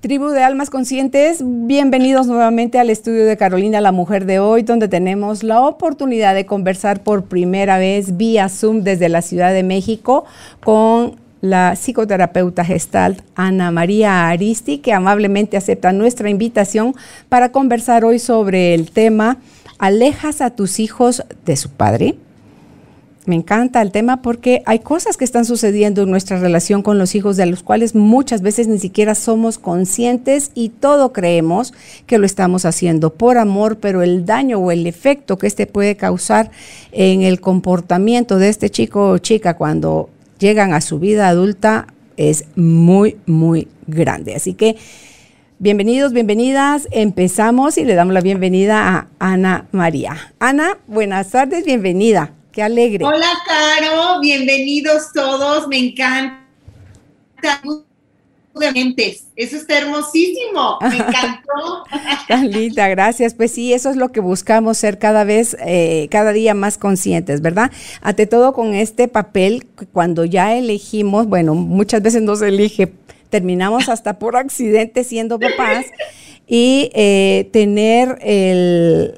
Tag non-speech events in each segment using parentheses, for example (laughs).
Tribu de Almas Conscientes, bienvenidos nuevamente al estudio de Carolina la Mujer de hoy, donde tenemos la oportunidad de conversar por primera vez vía Zoom desde la Ciudad de México con la psicoterapeuta gestalt Ana María Aristi, que amablemente acepta nuestra invitación para conversar hoy sobre el tema ¿Alejas a tus hijos de su padre? Me encanta el tema porque hay cosas que están sucediendo en nuestra relación con los hijos de los cuales muchas veces ni siquiera somos conscientes y todo creemos que lo estamos haciendo por amor, pero el daño o el efecto que este puede causar en el comportamiento de este chico o chica cuando llegan a su vida adulta es muy, muy grande. Así que bienvenidos, bienvenidas. Empezamos y le damos la bienvenida a Ana María. Ana, buenas tardes, bienvenida. Qué alegre. Hola, Caro. Bienvenidos todos. Me encanta. Eso está hermosísimo, me (laughs) encantó. Tan linda, gracias. Pues sí, eso es lo que buscamos ser cada vez, eh, cada día más conscientes, ¿verdad? Ante todo con este papel, cuando ya elegimos, bueno, muchas veces no se elige, terminamos hasta por accidente siendo papás y eh, tener el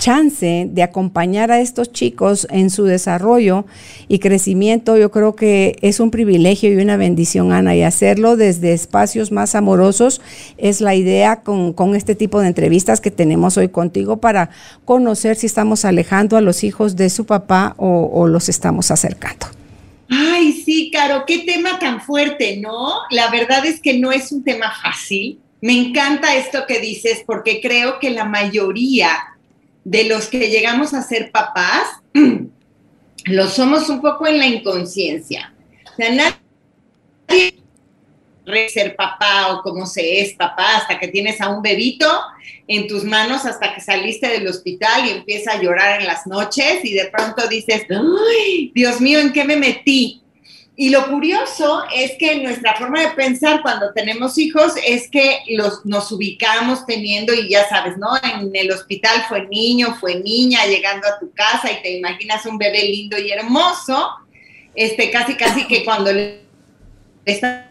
chance de acompañar a estos chicos en su desarrollo y crecimiento, yo creo que es un privilegio y una bendición, Ana, y hacerlo desde espacios más amorosos es la idea con, este tipo de entrevistas que tenemos hoy contigo para conocer si estamos alejando a los hijos de su papá o, o los estamos acercando. Ay, sí, Caro, qué tema tan fuerte, ¿no? La verdad es que no es un tema fácil. Me encanta esto que dices porque creo que la mayoría de los que llegamos a ser papás, (clears throat) lo somos un poco en la inconsciencia. O sea, nadie ser papá o cómo se es papá hasta que tienes a un bebito en tus manos hasta que saliste del hospital y empieza a llorar en las noches y de pronto dices, ¡ay, Dios mío, ¿en qué me metí? Y lo curioso es que nuestra forma de pensar cuando tenemos hijos es que los, nos ubicamos teniendo, y ya sabes, ¿no? En el hospital fue niño, fue niña, llegando a tu casa y te imaginas un bebé lindo y hermoso, este, casi, casi que cuando le está...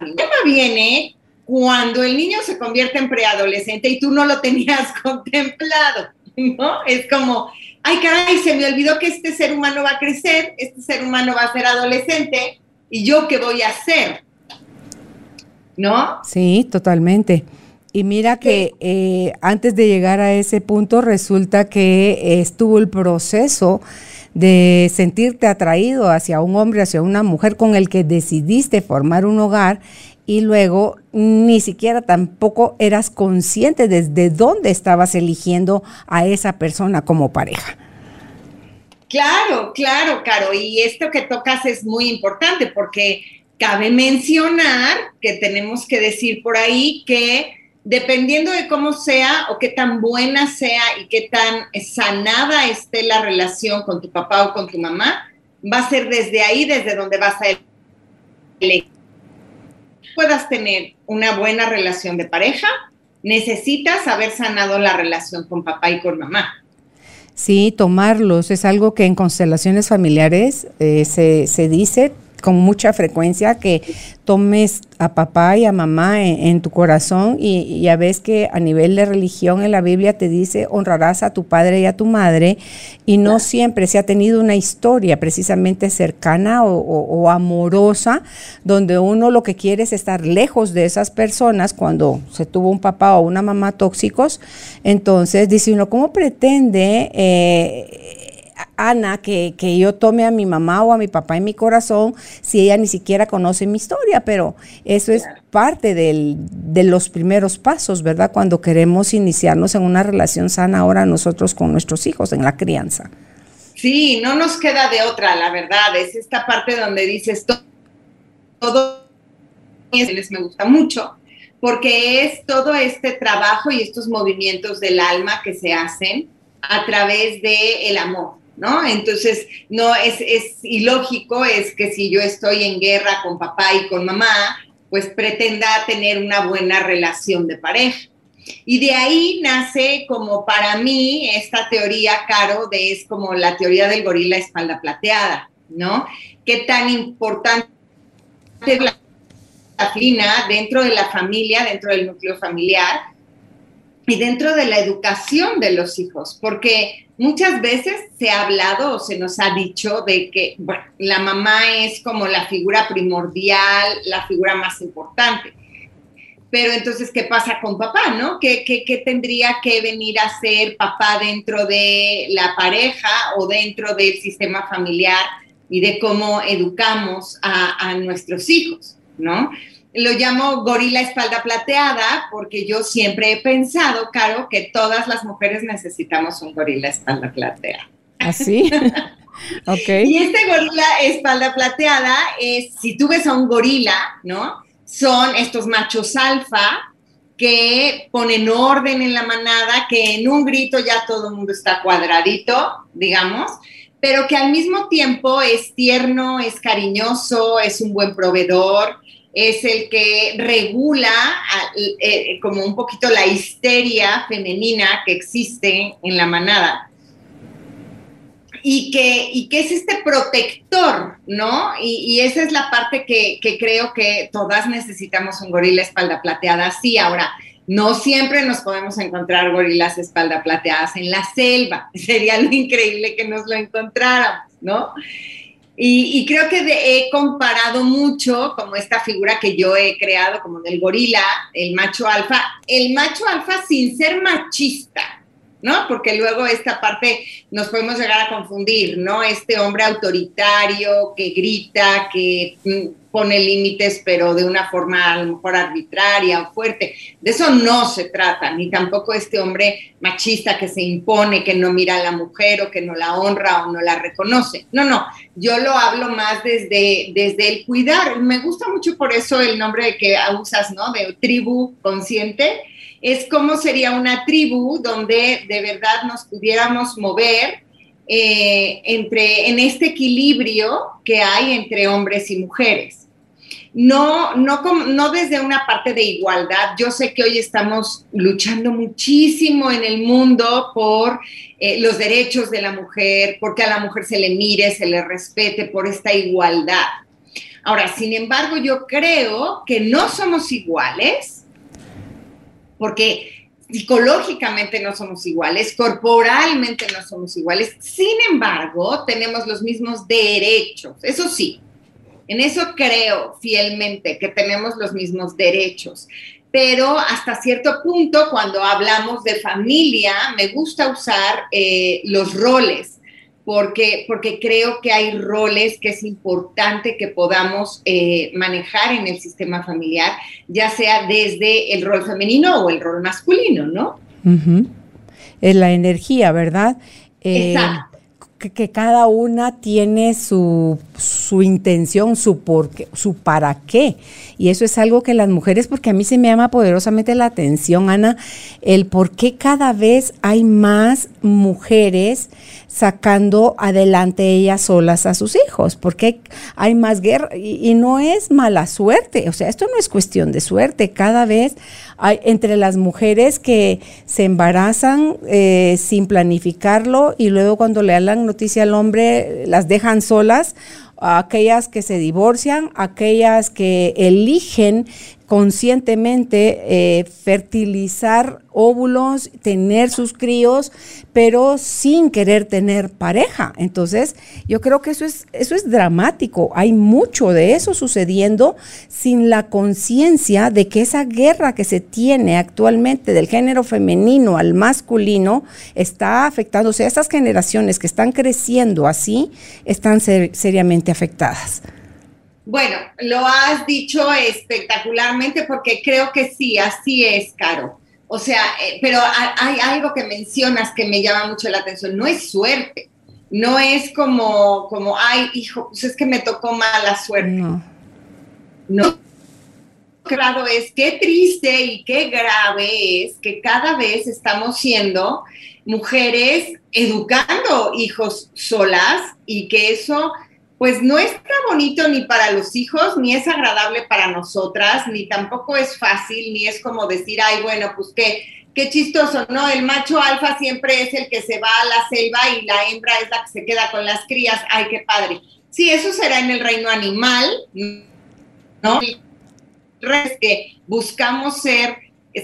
El tema viene cuando el niño se convierte en preadolescente y tú no lo tenías (laughs) contemplado, ¿no? Es como, ay caray, se me olvidó que este ser humano va a crecer, este ser humano va a ser adolescente, y yo qué voy a hacer. ¿No? Sí, totalmente. Y mira que eh, antes de llegar a ese punto resulta que estuvo el proceso de sentirte atraído hacia un hombre, hacia una mujer con el que decidiste formar un hogar y luego ni siquiera tampoco eras consciente desde dónde estabas eligiendo a esa persona como pareja. Claro, claro, Caro. Y esto que tocas es muy importante porque cabe mencionar que tenemos que decir por ahí que dependiendo de cómo sea o qué tan buena sea y qué tan sanada esté la relación con tu papá o con tu mamá, va a ser desde ahí, desde donde vas a elegir puedas tener una buena relación de pareja, necesitas haber sanado la relación con papá y con mamá. Sí, tomarlos es algo que en constelaciones familiares eh, se, se dice con mucha frecuencia que tomes a papá y a mamá en, tu corazón y, ya ves que a nivel de religión en la Biblia te dice honrarás a tu padre y a tu madre y no siempre se ha tenido una historia precisamente cercana o, amorosa donde uno lo que quiere es estar lejos de esas personas cuando se tuvo un papá o una mamá tóxicos. Entonces dice uno cómo pretende eh, Ana que, yo tome a mi mamá o a mi papá en mi corazón si ella ni siquiera conoce mi historia, pero eso es parte de los primeros pasos, ¿verdad? Cuando queremos iniciarnos en una relación sana ahora nosotros con nuestros hijos, en la crianza. Sí, no nos queda de otra, la verdad, es esta parte donde dices todo, todo les me gusta mucho, porque es todo este trabajo y estos movimientos del alma que se hacen a través del el amor ¿no? Entonces, no es, es ilógico, es que si yo estoy en guerra con papá y con mamá, pues pretenda tener una buena relación de pareja. Y de ahí nace como para mí esta teoría, Caro, de es como la teoría del gorila espalda plateada, ¿no? Qué tan importante es la disciplina dentro de la familia, dentro del núcleo familiar y dentro de la educación de los hijos, porque muchas veces se ha hablado o se nos ha dicho de que, la mamá es como la figura primordial, la figura más importante pero entonces, ¿qué pasa con papá, no? ¿Qué, tendría que venir a ser papá dentro de la pareja o dentro del sistema familiar y de cómo educamos a nuestros hijos, ¿no? Lo llamo gorila espalda plateada porque yo siempre he pensado, Caro, que todas las mujeres necesitamos un gorila espalda plateada. ¿Así? ¿Ah, (laughs) ok. Y este gorila espalda plateada es, si tú ves a un gorila, ¿no? son estos machos alfa que ponen orden en la manada, que en un grito ya todo el mundo está cuadradito, digamos, pero que al mismo tiempo es tierno, es cariñoso, es un buen proveedor, es el que regula eh, como un poquito la histeria femenina que existe en la manada y que, y que es este protector, ¿no? Y, esa es la parte que, creo que todas necesitamos un gorila espalda plateada. Sí, ahora, no siempre nos podemos encontrar gorilas espalda plateadas en la selva. (laughs) Sería lo increíble que nos lo encontráramos, ¿no? Y, creo que he comparado mucho como esta figura que yo he creado, como del gorila, el macho alfa, el macho alfa sin ser machista, ¿no? Porque luego esta parte nos podemos llegar a confundir, ¿no? Este hombre autoritario que grita, que mm, pone límites, pero de una forma a lo mejor arbitraria o fuerte. De eso no se trata, ni tampoco este hombre machista que se impone, que no mira a la mujer o que no la honra o no la reconoce. No, no, yo lo hablo más desde, desde el cuidar. Me gusta mucho por eso el nombre que usas, ¿no? De tribu consciente es cómo sería una tribu donde de verdad nos pudiéramos mover eh, entre, en este equilibrio que hay entre hombres y mujeres. No, no, desde una parte de igualdad. Yo sé que hoy estamos luchando muchísimo en el mundo por eh, los derechos de la mujer, porque a la mujer se le mire, se le respete por esta igualdad. Ahora, sin embargo, yo creo que no somos iguales porque psicológicamente no somos iguales, corporalmente no somos iguales, sin embargo, tenemos los mismos derechos, eso sí, en eso creo fielmente que tenemos los mismos derechos, pero hasta cierto punto, cuando hablamos de familia, me gusta usar eh, los roles porque, porque creo que hay roles que es importante que podamos eh, manejar en el sistema familiar, ya sea desde el rol femenino o el rol masculino, ¿no? Es la energía, ¿verdad? Eh, Exacto que, cada una tiene su, su intención, su, por su para qué. Y eso es algo que las mujeres, porque a mí se me llama poderosamente la atención, Ana, el por qué cada vez hay más mujeres sacando adelante ellas solas a sus hijos, porque hay más guerra y, no es mala suerte, o sea, esto no es cuestión de suerte, cada vez hay entre las mujeres que se embarazan eh, sin planificarlo y luego cuando le dan noticia al hombre las dejan solas, aquellas que se divorcian, aquellas que eligen conscientemente eh, fertilizar óvulos, tener sus críos, pero sin querer tener pareja. Entonces, yo creo que eso es, eso es dramático. Hay mucho de eso sucediendo sin la conciencia de que esa guerra que se tiene actualmente del género femenino al masculino está afectando, o sea, estas generaciones que están creciendo así están seriamente afectadas. Bueno, lo has dicho espectacularmente porque creo que sí, así es, Caro. O sea, eh, pero hay algo que mencionas que me llama mucho la atención. No es suerte, no es como, como ay, hijo, pues es que me tocó mala suerte. No. No. Claro, es qué triste y qué grave es que cada vez estamos siendo mujeres educando hijos solas y que eso pues no está bonito ni para los hijos, ni es agradable para nosotras, ni tampoco es fácil, ni es como decir, ay, bueno, pues qué, qué chistoso, ¿no? El macho alfa siempre es el que se va a la selva y la hembra es la que se queda con las crías, ay, qué padre. Sí, eso será en el reino animal, ¿no? Es que buscamos ser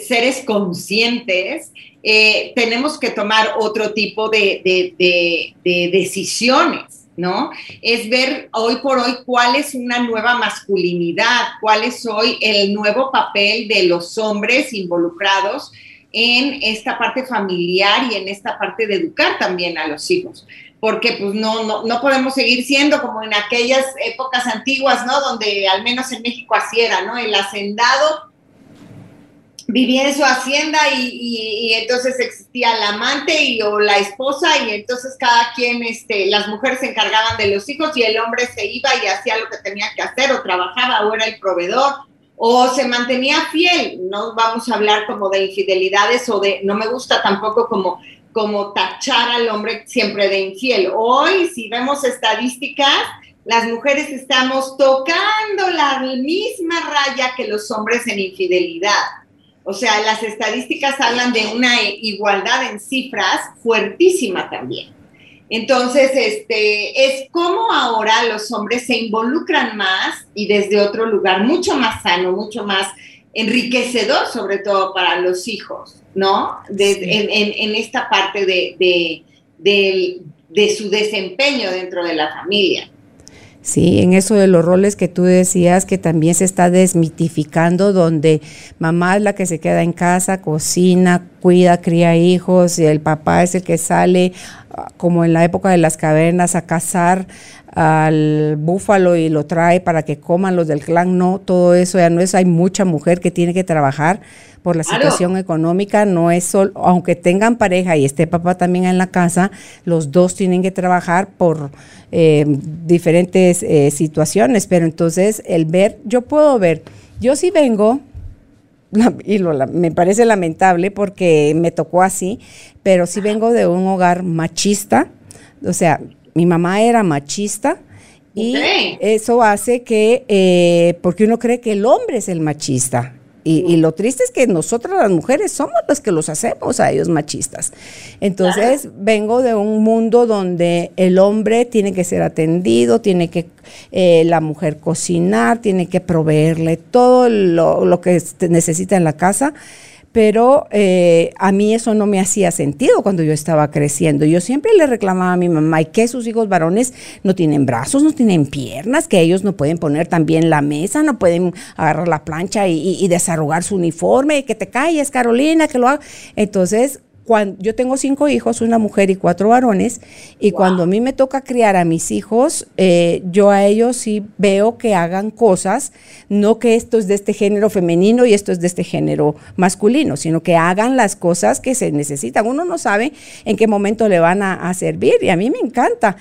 seres conscientes, eh, tenemos que tomar otro tipo de, de decisiones ¿no? Es ver hoy por hoy cuál es una nueva masculinidad, cuál es hoy el nuevo papel de los hombres involucrados en esta parte familiar y en esta parte de educar también a los hijos. Porque pues no, no, no podemos seguir siendo como en aquellas épocas antiguas, ¿no? Donde al menos en México así era, ¿no? El hacendado vivía en su hacienda y, entonces existía la amante y o la esposa y entonces cada quien, este, las mujeres se encargaban de los hijos y el hombre se iba y hacía lo que tenía que hacer o trabajaba o era el proveedor o se mantenía fiel. No vamos a hablar como de infidelidades o de, no me gusta tampoco como como tachar al hombre siempre de infiel. Hoy, si vemos estadísticas, las mujeres estamos tocando la misma raya que los hombres en infidelidad. O sea, las estadísticas hablan de una igualdad en cifras fuertísima también. Entonces, este, es como ahora los hombres se involucran más y desde otro lugar, mucho más sano, mucho más enriquecedor, sobre todo para los hijos, ¿no? en, esta parte de, de su desempeño dentro de la familia. Sí, en eso de los roles que tú decías que también se está desmitificando, donde mamá es la que se queda en casa, cocina, cuida, cría hijos, y el papá es el que sale, como en la época de las cavernas, a cazar al búfalo y lo trae para que coman los del clan. No, todo eso ya no es, hay mucha mujer que tiene que trabajar por la situación económica, no es solo, aunque tengan pareja y esté papá también en la casa, los dos tienen que trabajar por eh, diferentes eh, situaciones, pero entonces el ver, yo puedo ver, yo sí vengo, y me parece lamentable porque me tocó así, pero sí vengo de un hogar machista, o sea, mi mamá era machista, y eso hace que, eh, porque uno cree que el hombre es el machista, y, lo triste es que nosotras las mujeres somos las que los hacemos a ellos machistas. Entonces vengo de un mundo donde el hombre tiene que ser atendido, tiene que eh, la mujer cocinar, tiene que proveerle todo lo, lo que necesita en la casa pero eh, a mí eso no me hacía sentido cuando yo estaba creciendo. Yo siempre le reclamaba a mi mamá que sus hijos varones no tienen brazos, no tienen piernas, que ellos no pueden poner también la mesa, no pueden agarrar la plancha y, y desarrugar su uniforme, que te calles, Carolina, que lo haga. Entonces, yo tengo cinco hijos, una mujer y cuatro varones, y cuando a mí me toca criar a mis hijos, eh, yo a ellos sí veo que hagan cosas, no que esto es de este género femenino y esto es de este género masculino, sino que hagan las cosas que se necesitan. Uno no sabe en qué momento le van a servir y a mí me encanta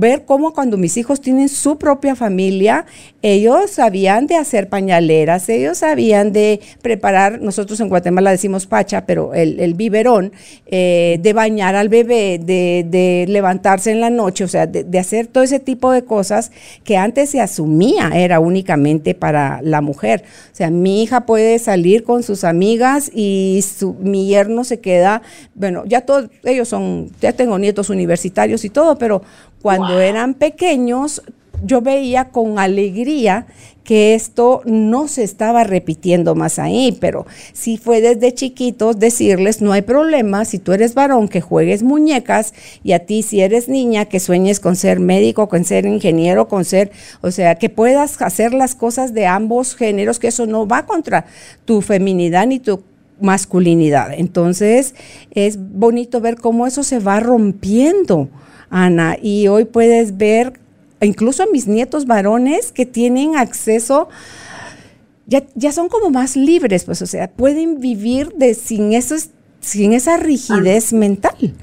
ver cómo cuando mis hijos tienen su propia familia, ellos sabían de hacer pañaleras, ellos sabían de preparar, nosotros en Guatemala decimos pacha, pero el, biberón, eh, de bañar al bebé, de, levantarse en la noche, o sea, de, hacer todo ese tipo de cosas que antes se asumía era únicamente para la mujer. O sea, mi hija puede salir con sus amigas y su, mi yerno se queda, bueno, ya todos, ellos son, ya tengo nietos universitarios y todo, pero cuando eran pequeños, yo veía con alegría que esto no se estaba repitiendo más ahí, pero si fue desde chiquitos decirles, no hay problema, si tú eres varón que juegues muñecas y a ti si eres niña que sueñes con ser médico, con ser ingeniero, con ser, o sea, que puedas hacer las cosas de ambos géneros, que eso no va contra tu feminidad ni tu masculinidad. Entonces es bonito ver cómo eso se va rompiendo Ana, y hoy puedes ver incluso a mis nietos varones que tienen acceso, ya, ya son como más libres, pues, o sea, pueden vivir de, sin, esos, sin esa rigidez mental.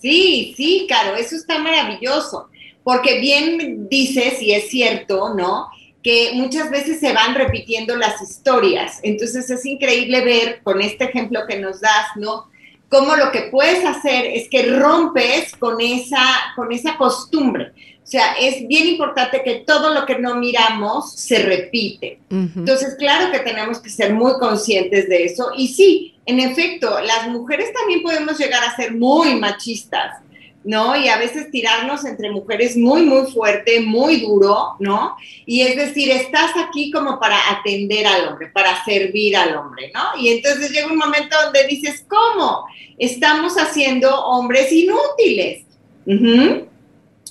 Sí, sí, claro, eso está maravilloso, porque bien dices, y es cierto, ¿no? que muchas veces se van repitiendo las historias. Entonces es increíble ver con este ejemplo que nos das, ¿no? Cómo lo que puedes hacer es que rompes con esa, con esa costumbre. O sea, es bien importante que todo lo que no miramos se repite. Entonces, claro que tenemos que ser muy conscientes de eso. Y sí, en efecto, las mujeres también podemos llegar a ser muy machistas. ¿No? Y a veces tirarnos entre mujeres muy, muy fuerte, muy duro, ¿no? Y es decir, estás aquí como para atender al hombre, para servir al hombre, ¿no? Y entonces llega un momento donde dices, ¿cómo? Estamos haciendo hombres inútiles.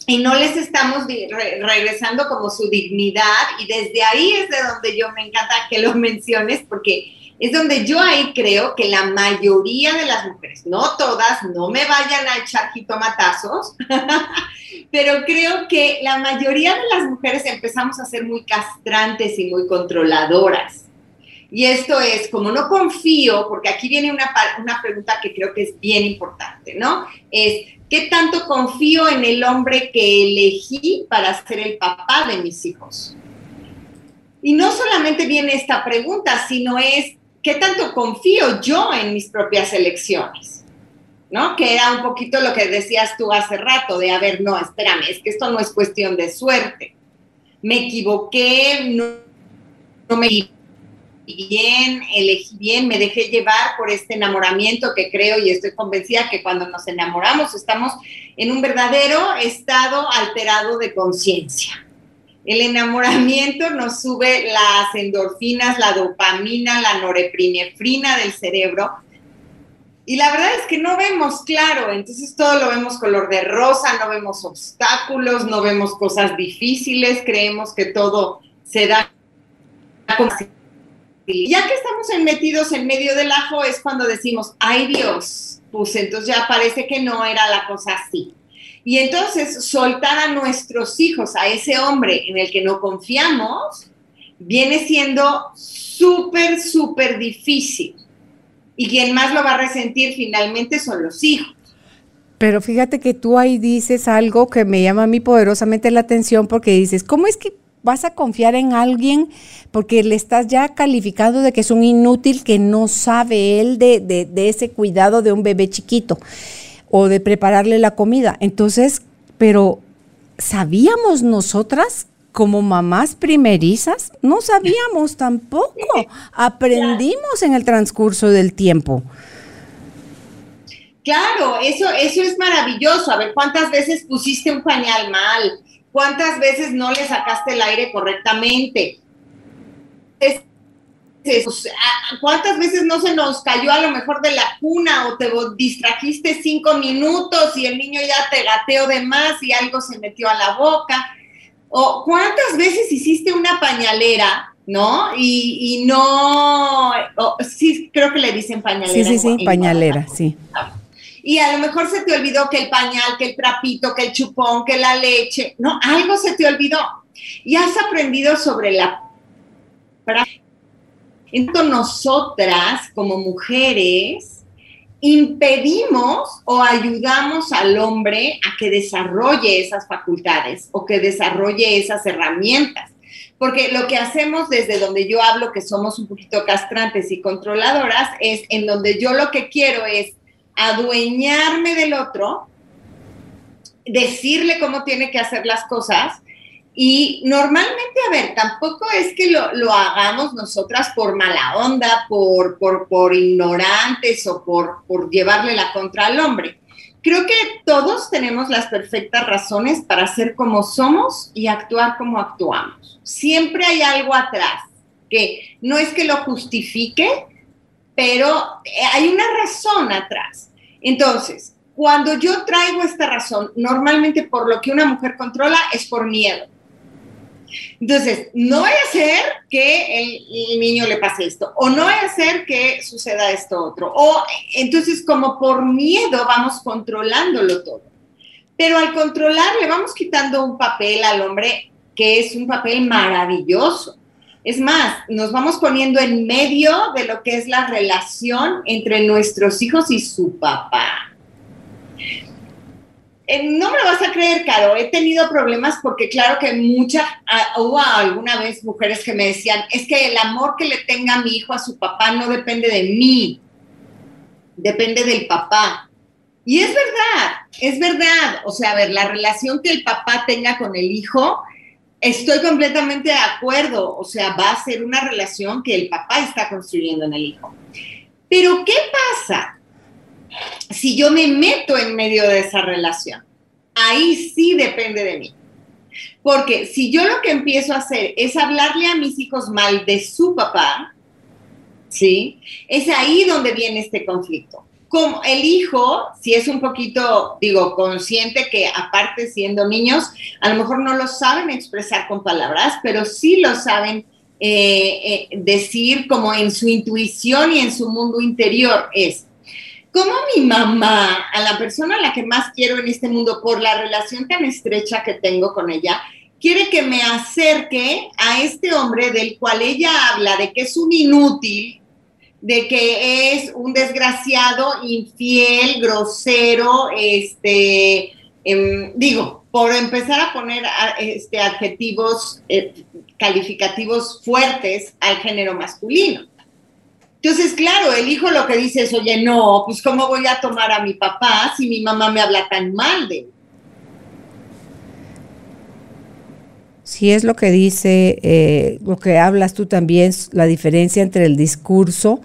Y no les estamos regresando como su dignidad. Y desde ahí es de donde yo me encanta que lo (laughs) menciones, porque es donde yo ahí creo que la mayoría de las mujeres, no todas, no me vayan a echar jitomatazos, (laughs) pero creo que la mayoría de las mujeres empezamos a ser muy castrantes y muy controladoras. Y esto es, como no confío, porque aquí viene una, una pregunta que creo que es bien importante, ¿no? Es, ¿qué tanto confío en el hombre que elegí para ser el papá de mis hijos? Y no solamente viene esta pregunta, sino es, ¿qué tanto confío yo en mis propias elecciones? ¿No? Que era un poquito lo que decías tú hace rato, de, a ver, no, espérame, es que esto no es cuestión de suerte. Me equivoqué, no, no me bien, elegí bien, me dejé llevar por este enamoramiento que creo y estoy convencida que cuando nos enamoramos estamos en un verdadero estado alterado de conciencia. El enamoramiento nos sube las endorfinas, la dopamina, la norepinefrina del cerebro. Y la verdad es que no vemos claro, entonces todo lo vemos color de rosa, no vemos obstáculos, no vemos cosas difíciles, creemos que todo se da ya que estamos metidos en medio del ajo es cuando decimos, ay Dios, pues entonces ya parece que no era la cosa así. Y entonces soltar a nuestros hijos, a ese hombre en el que no confiamos, viene siendo súper, súper difícil. Y quien más lo va a resentir finalmente son los hijos. Pero fíjate que tú ahí dices algo que me llama a mí poderosamente la atención porque dices, ¿cómo es que vas a confiar en alguien porque le estás ya calificando de que es un inútil que no sabe él de, de ese cuidado de un bebé chiquito? O de prepararle la comida. Entonces, pero ¿sabíamos nosotras como mamás primerizas? No sabíamos tampoco. Aprendimos en el transcurso del tiempo. Claro, eso, eso es maravilloso. A ver, ¿cuántas veces pusiste un pañal mal? ¿Cuántas veces no le sacaste el aire correctamente? Es pues, ¿cuántas veces no se nos cayó a lo mejor de la cuna o te distrajiste cinco minutos y el niño ya te gateó de más y algo se metió a la boca? ¿O cuántas veces hiciste una pañalera, no? Y, no, sí, creo que le dicen pañalera. Sí, sí, sí, pañalera, sí. Y a lo mejor se te olvidó que el pañal, que el trapito, que el chupón, que la leche, no, algo se te olvidó. Y has aprendido sobre la entonces nosotras como mujeres impedimos o ayudamos al hombre a que desarrolle esas facultades o que desarrolle esas herramientas. Porque lo que hacemos desde donde yo hablo, que somos un poquito castrantes y controladoras, es en donde yo lo que quiero es adueñarme del otro, decirle cómo tiene que hacer las cosas y normalmente, a ver, tampoco es que lo, hagamos nosotras por mala onda, por, por, ignorantes o por, por llevarle la contra al hombre. Creo que todos tenemos las perfectas razones para ser como somos y actuar como actuamos. Siempre hay algo atrás que no es que lo justifique, pero hay una razón atrás. Entonces, cuando yo traigo esta razón, normalmente por lo que una mujer controla es por miedo entonces, no voy a hacer que el, niño le pase esto, o no voy a hacer que suceda esto otro, o entonces como por miedo vamos controlándolo todo. Pero al controlar le vamos quitando un papel al hombre que es un papel maravilloso. Es más, nos vamos poniendo en medio de lo que es la relación entre nuestros hijos y su papá. Eh, no me lo vas a creer, Caro, he tenido problemas porque claro que muchas, ah, alguna vez mujeres que me decían, es que el amor que le tenga mi hijo a su papá no depende de mí. depende del papá. Y es verdad, es verdad. O sea, a ver, la relación que el papá tenga con el hijo, estoy completamente de acuerdo. O sea, va a ser una relación que el papá está construyendo en el hijo. Pero, ¿qué pasa si yo me meto en medio de esa relación? Ahí sí depende de mí. Porque si yo lo que empiezo a hacer es hablarle a mis hijos mal de su papá, ¿sí? Es ahí donde viene este conflicto. Como el hijo, si es un poquito, digo, consciente que aparte siendo niños, a lo mejor no lo saben expresar con palabras, pero sí lo saben eh, eh, decir como en su intuición y en su mundo interior es, como mi mamá, a la persona a la que más quiero en este mundo por la relación tan estrecha que tengo con ella, quiere que me acerque a este hombre del cual ella habla de que es un inútil, de que es un desgraciado, infiel, grosero, este, em, digo, por empezar a poner este, adjetivos eh, calificativos fuertes al género masculino. Entonces, claro, el hijo lo que dice es, oye, no, pues ¿cómo voy a tomar a mi papá si mi mamá me habla tan mal de él? Si es lo que dice, eh, lo que hablas tú también, la diferencia entre el discurso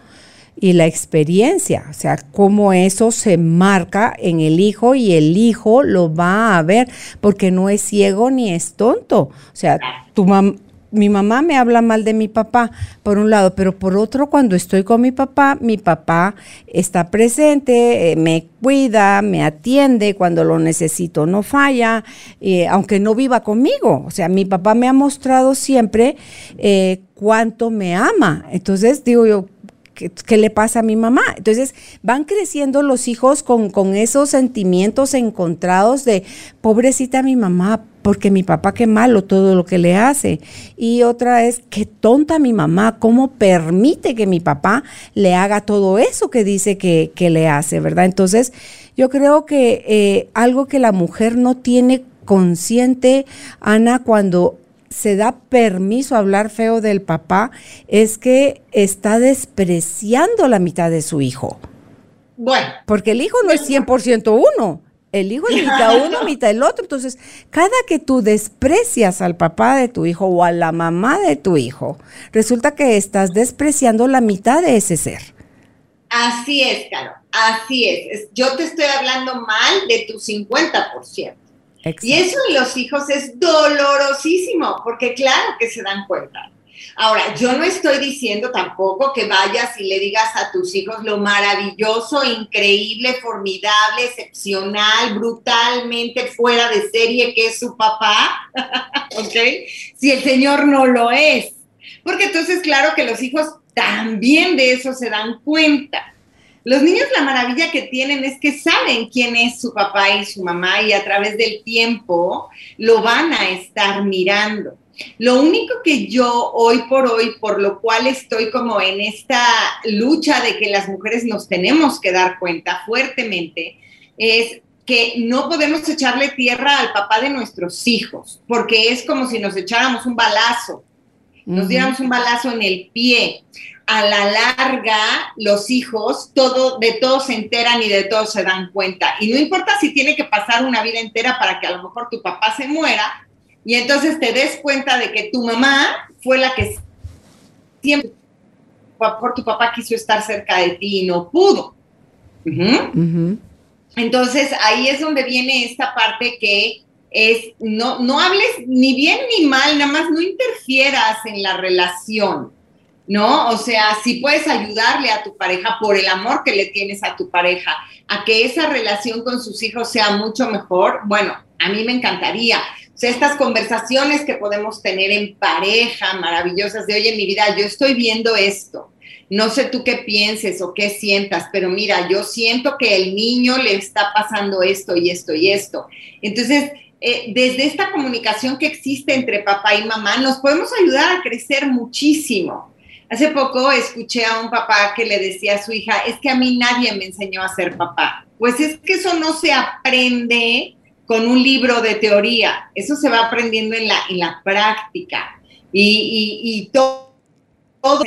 y la experiencia, o sea, cómo eso se marca en el hijo y el hijo lo va a ver, porque no es ciego ni es tonto. O sea, tu mamá mi mamá me habla mal de mi papá, por un lado, pero por otro, cuando estoy con mi papá, mi papá está presente, eh, me cuida, me atiende, cuando lo necesito no falla, eh, aunque no viva conmigo. O sea, mi papá me ha mostrado siempre eh, cuánto me ama. Entonces, digo yo, ¿Qué, le pasa a mi mamá? Entonces van creciendo los hijos con, con, esos sentimientos encontrados de pobrecita mi mamá, porque mi papá qué malo todo lo que le hace. Y otra es, qué tonta mi mamá, cómo permite que mi papá le haga todo eso que dice que, le hace, ¿verdad? Entonces, yo creo que eh, algo que la mujer no tiene consciente, Ana, cuando se da permiso a hablar feo del papá, es que está despreciando la mitad de su hijo. Bueno. Porque el hijo no es 100% uno. El hijo es (laughs) mitad uno, mitad el otro. Entonces, cada que tú desprecias al papá de tu hijo o a la mamá de tu hijo, resulta que estás despreciando la mitad de ese ser. Así es, Caro. Así es. Yo te estoy hablando mal de tu 50%. Y eso en los hijos es dolorosísimo, porque claro que se dan cuenta. Ahora, yo no estoy diciendo tampoco que vayas y le digas a tus hijos lo maravilloso, increíble, formidable, excepcional, brutalmente fuera de serie que es su papá, (laughs) ¿ok? Si el Señor no lo es. Porque entonces, claro que los hijos también de eso se dan cuenta. Los niños la maravilla que tienen es que saben quién es su papá y su mamá y a través del tiempo lo van a estar mirando. Lo único que yo hoy por hoy, por lo cual estoy como en esta lucha de que las mujeres nos tenemos que dar cuenta fuertemente, es que no podemos echarle tierra al papá de nuestros hijos, porque es como si nos echáramos un balazo, nos diéramos un balazo en el pie. A la larga, los hijos todo, de todos se enteran y de todos se dan cuenta. Y no importa si tiene que pasar una vida entera para que a lo mejor tu papá se muera, y entonces te des cuenta de que tu mamá fue la que siempre por tu papá quiso estar cerca de ti y no pudo. Entonces ahí es donde viene esta parte que es, no, no hables ni bien ni mal, nada más no interfieras en la relación, ¿no? O sea, si puedes ayudarle a tu pareja por el amor que le tienes a tu pareja, a que esa relación con sus hijos sea mucho mejor, bueno, a mí me encantaría. O sea, estas conversaciones que podemos tener en pareja maravillosas de, oye, mi vida, yo estoy viendo esto. No sé tú qué pienses o qué sientas, pero mira, yo siento que el niño le está pasando esto y esto y esto. Entonces, eh, desde esta comunicación que existe entre papá y mamá, nos podemos ayudar a crecer muchísimo. Hace poco escuché a un papá que le decía a su hija, es que a mí nadie me enseñó a ser papá. Pues es que eso no se aprende con un libro de teoría, eso se va aprendiendo en la, en la práctica. Y, y, y todo, todo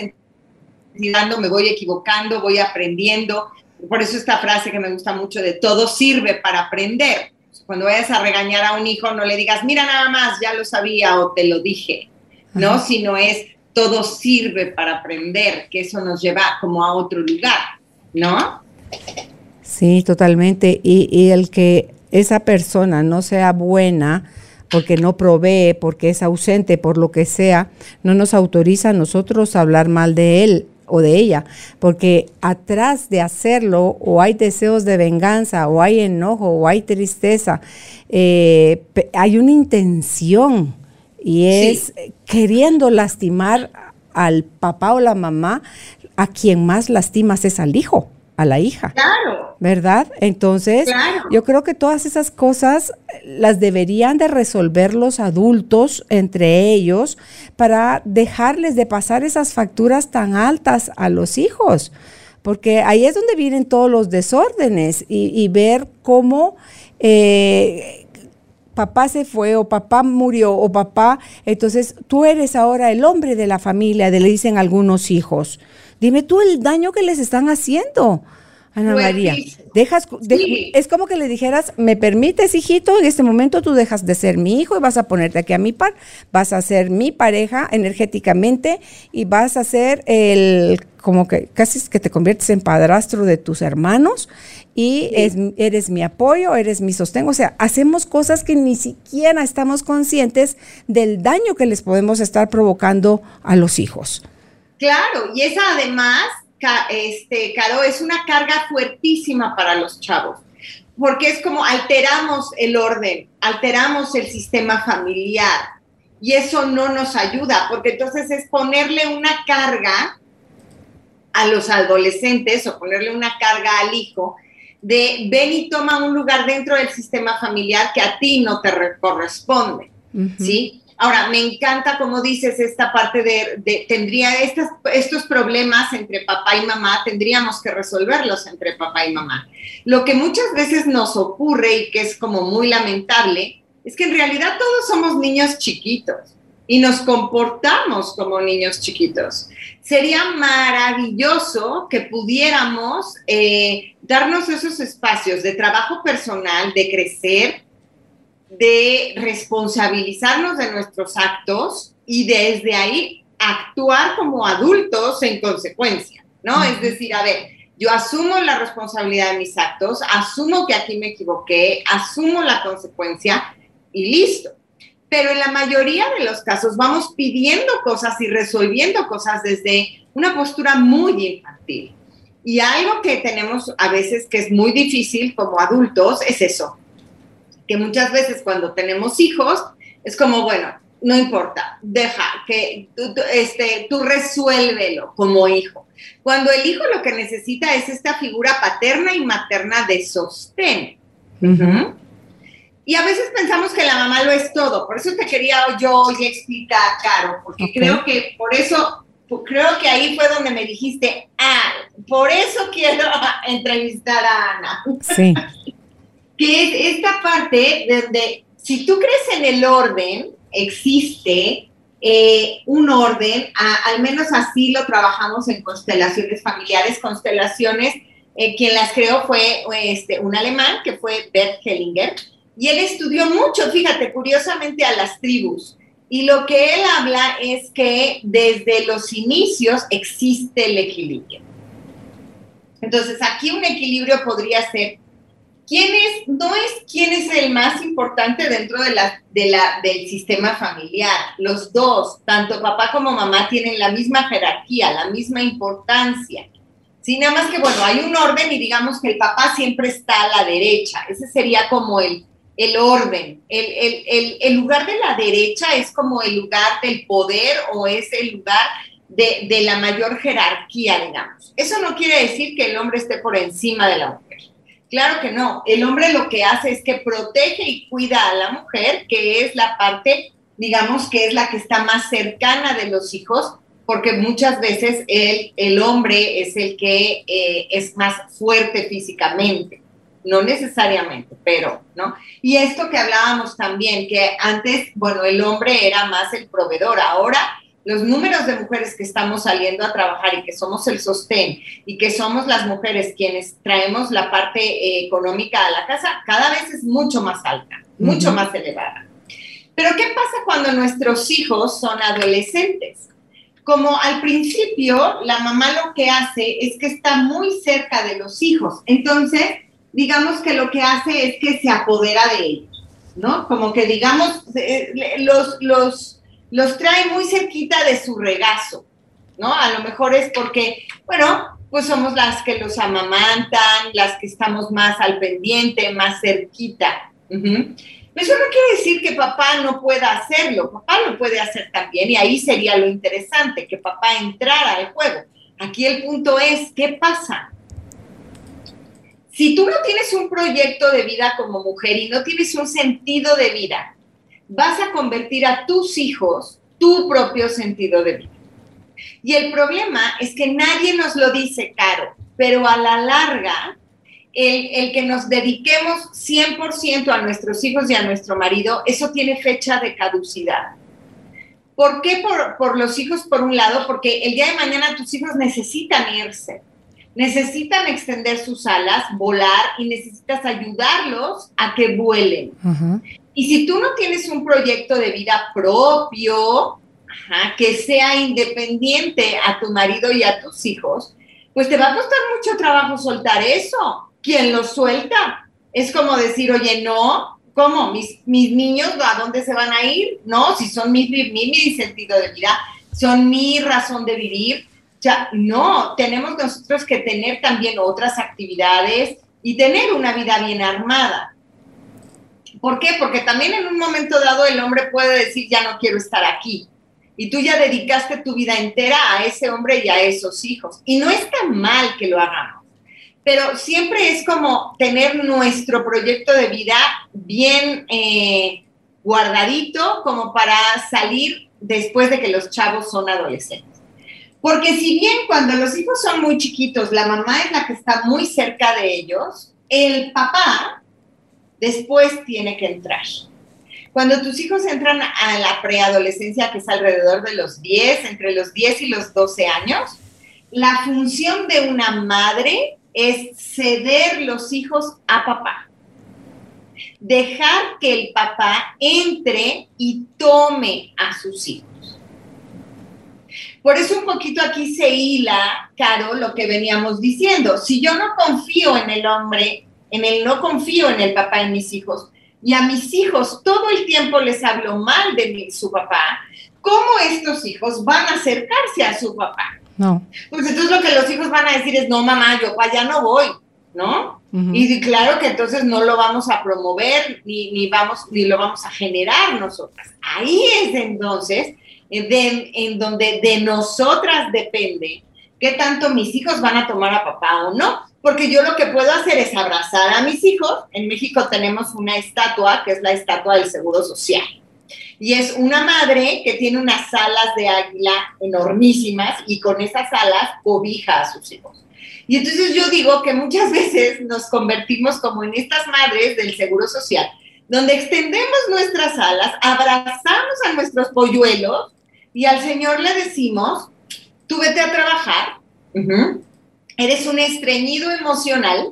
me voy equivocando, voy aprendiendo, por eso esta frase que me gusta mucho de todo sirve para aprender. Cuando vayas a regañar a un hijo, no le digas, mira nada más, ya lo sabía o te lo dije, ¿no? Sino es todo sirve para aprender, que eso nos lleva como a otro lugar, ¿no? Sí, totalmente. Y, y el que esa persona no sea buena, porque no provee, porque es ausente, por lo que sea, no nos autoriza a nosotros a hablar mal de él o de ella, porque atrás de hacerlo o hay deseos de venganza, o hay enojo, o hay tristeza, eh, hay una intención. Y es queriendo lastimar al papá o la mamá, a quien más lastimas es al hijo a la hija. Claro. ¿Verdad? Entonces, yo creo que todas esas cosas las deberían de resolver los adultos entre ellos para dejarles de pasar esas facturas tan altas a los hijos. Porque ahí es donde vienen todos los desórdenes y, ver cómo eh, papá se fue o papá murió o papá, entonces tú eres ahora el hombre de la familia, le dicen algunos hijos. Dime tú el daño que les están haciendo. Ana pues María, dejas, es como que le dijeras, me permites, hijito, en este momento tú dejas de ser mi hijo y vas a ponerte aquí a mi par, vas a ser mi pareja energéticamente y vas a ser el, como que casi es que te conviertes en padrastro de tus hermanos y eres mi apoyo, eres mi sostén. O sea, hacemos cosas que ni siquiera estamos conscientes del daño que les podemos estar provocando a los hijos. Claro, y esa además, este, Caro, es una carga fuertísima para los chavos, porque es como alteramos el orden, alteramos el sistema familiar, y eso no nos ayuda, porque entonces es ponerle una carga a los adolescentes o ponerle una carga al hijo de ven y toma un lugar dentro del sistema familiar que a ti no te corresponde, ¿sí? Ahora, me encanta como dices esta parte de, tendría estos problemas entre papá y mamá, tendríamos que resolverlos entre papá y mamá. Lo que muchas veces nos ocurre y que es como muy lamentable, es que en realidad todos somos niños chiquitos y nos comportamos como niños chiquitos. Sería maravilloso que pudiéramos eh, darnos esos espacios de trabajo personal, de crecer, de responsabilizarnos de nuestros actos y desde ahí actuar como adultos en consecuencia, ¿no? Es decir, a ver, yo asumo la responsabilidad de mis actos, asumo que aquí me equivoqué, asumo la consecuencia y listo. Pero en la mayoría de los casos vamos pidiendo cosas y resolviendo cosas desde una postura muy infantil. Y algo que tenemos a veces que es muy difícil como adultos es eso, que muchas veces cuando tenemos hijos es como, bueno, no importa, deja que tú, este, tú resuélvelo como hijo. Cuando el hijo lo que necesita es esta figura paterna y materna de sostén. Y a veces pensamos que la mamá lo es todo. Por eso te quería yo hoy explicar, Caro, porque creo que por eso, creo que ahí fue donde me dijiste, ah, por eso quiero (laughs) entrevistar a Ana. Sí. (laughs) que es esta parte donde si tú crees en el orden, existe eh, un orden, al menos así lo trabajamos en constelaciones familiares, constelaciones, eh, quien las creó fue este, un alemán que fue Bert Hellinger, y él estudió mucho, fíjate, curiosamente a las tribus. Y lo que él habla es que desde los inicios existe el equilibrio. Entonces, aquí un equilibrio podría ser ¿Quién es, no es quién es el más importante dentro de la, de la, del sistema familiar. Los dos, tanto papá como mamá, tienen la misma jerarquía, la misma importancia. Sí, nada más que, bueno, hay un orden y digamos que el papá siempre está a la derecha. Ese sería como el, el orden. El, el, el, lugar de la derecha es como el lugar del poder o es el lugar de, de la mayor jerarquía, digamos. Eso no quiere decir que el hombre esté por encima de la mujer Claro que no. El hombre lo que hace es que protege y cuida a la mujer, que es la parte, digamos, que es la que está más cercana de los hijos, porque muchas veces el, el hombre es el que eh, es más fuerte físicamente. No necesariamente, pero, ¿no? Y esto que hablábamos también, que antes, bueno, el hombre era más el proveedor, ahora los números de mujeres que estamos saliendo a trabajar y que somos el sostén y que somos las mujeres quienes traemos la parte eh, económica a la casa, cada vez es mucho más alta, mucho más elevada. Pero ¿qué pasa cuando nuestros hijos son adolescentes? Como al principio la mamá lo que hace es que está muy cerca de los hijos, entonces digamos que lo que hace es que se apodera de ellos, ¿no? Como que digamos, eh, los, los los trae muy cerquita de su regazo, ¿no? A lo mejor es porque, bueno, pues somos las que los amamantan, las que estamos más al pendiente, más cerquita. Eso no quiere decir que papá no pueda hacerlo, papá lo puede hacer también y ahí sería lo interesante, que papá entrara al juego. Aquí el punto es, ¿qué pasa? Si tú no tienes un proyecto de vida como mujer y no tienes un sentido de vida, vas a convertir a tus hijos tu propio sentido de vida. Y el problema es que nadie nos lo dice caro, pero a la larga, el, que nos dediquemos 100% a nuestros hijos y a nuestro marido, eso tiene fecha de caducidad. ¿Por qué por, por los hijos por un lado? Porque el día de mañana tus hijos necesitan irse, necesitan extender sus alas, volar y necesitas ayudarlos a que vuelen. Y si tú no tienes un proyecto de vida propio, que sea independiente a tu marido y a tus hijos, pues te va a costar mucho trabajo soltar eso. ¿Quién lo suelta? Es como decir, oye, no, ¿cómo? ¿Mis, mis niños a dónde se van a ir? No, si son mi, mi, mi sentido de vida, son mi razón de vivir. Ya, no, tenemos nosotros que tener también otras actividades y tener una vida bien armada. ¿Por qué? Porque también en un momento dado el hombre puede decir, ya no quiero estar aquí. Y tú ya dedicaste tu vida entera a ese hombre y a esos hijos. Y no es tan mal que lo hagamos. Pero siempre es como tener nuestro proyecto de vida bien eh, guardadito como para salir después de que los chavos son adolescentes. Porque si bien cuando los hijos son muy chiquitos, la mamá es la que está muy cerca de ellos, el papá después tiene que entrar. Cuando tus hijos entran a la preadolescencia, que es alrededor de los 10, entre los 10 y los 12 años, la función de una madre es ceder los hijos a papá. Dejar que el papá entre y tome a sus hijos. Por eso un poquito aquí se hila, Caro, lo que veníamos diciendo. Si yo no confío en el hombre en el no confío en el papá de mis hijos y a mis hijos todo el tiempo les hablo mal de su papá, ¿cómo estos hijos van a acercarse a su papá? No. Pues entonces lo que los hijos van a decir es, no, mamá, yo para allá no voy, ¿no? Y claro que entonces no lo vamos a promover ni, ni, vamos, ni lo vamos a generar nosotras. Ahí es entonces en donde de nosotras depende qué tanto mis hijos van a tomar a papá o no porque yo lo que puedo hacer es abrazar a mis hijos. En México tenemos una estatua, que es la estatua del Seguro Social. Y es una madre que tiene unas alas de águila enormísimas y con esas alas cobija a sus hijos. Y entonces yo digo que muchas veces nos convertimos como en estas madres del Seguro Social, donde extendemos nuestras alas, abrazamos a nuestros polluelos y al Señor le decimos, tú vete a trabajar, eres un estreñido emocional,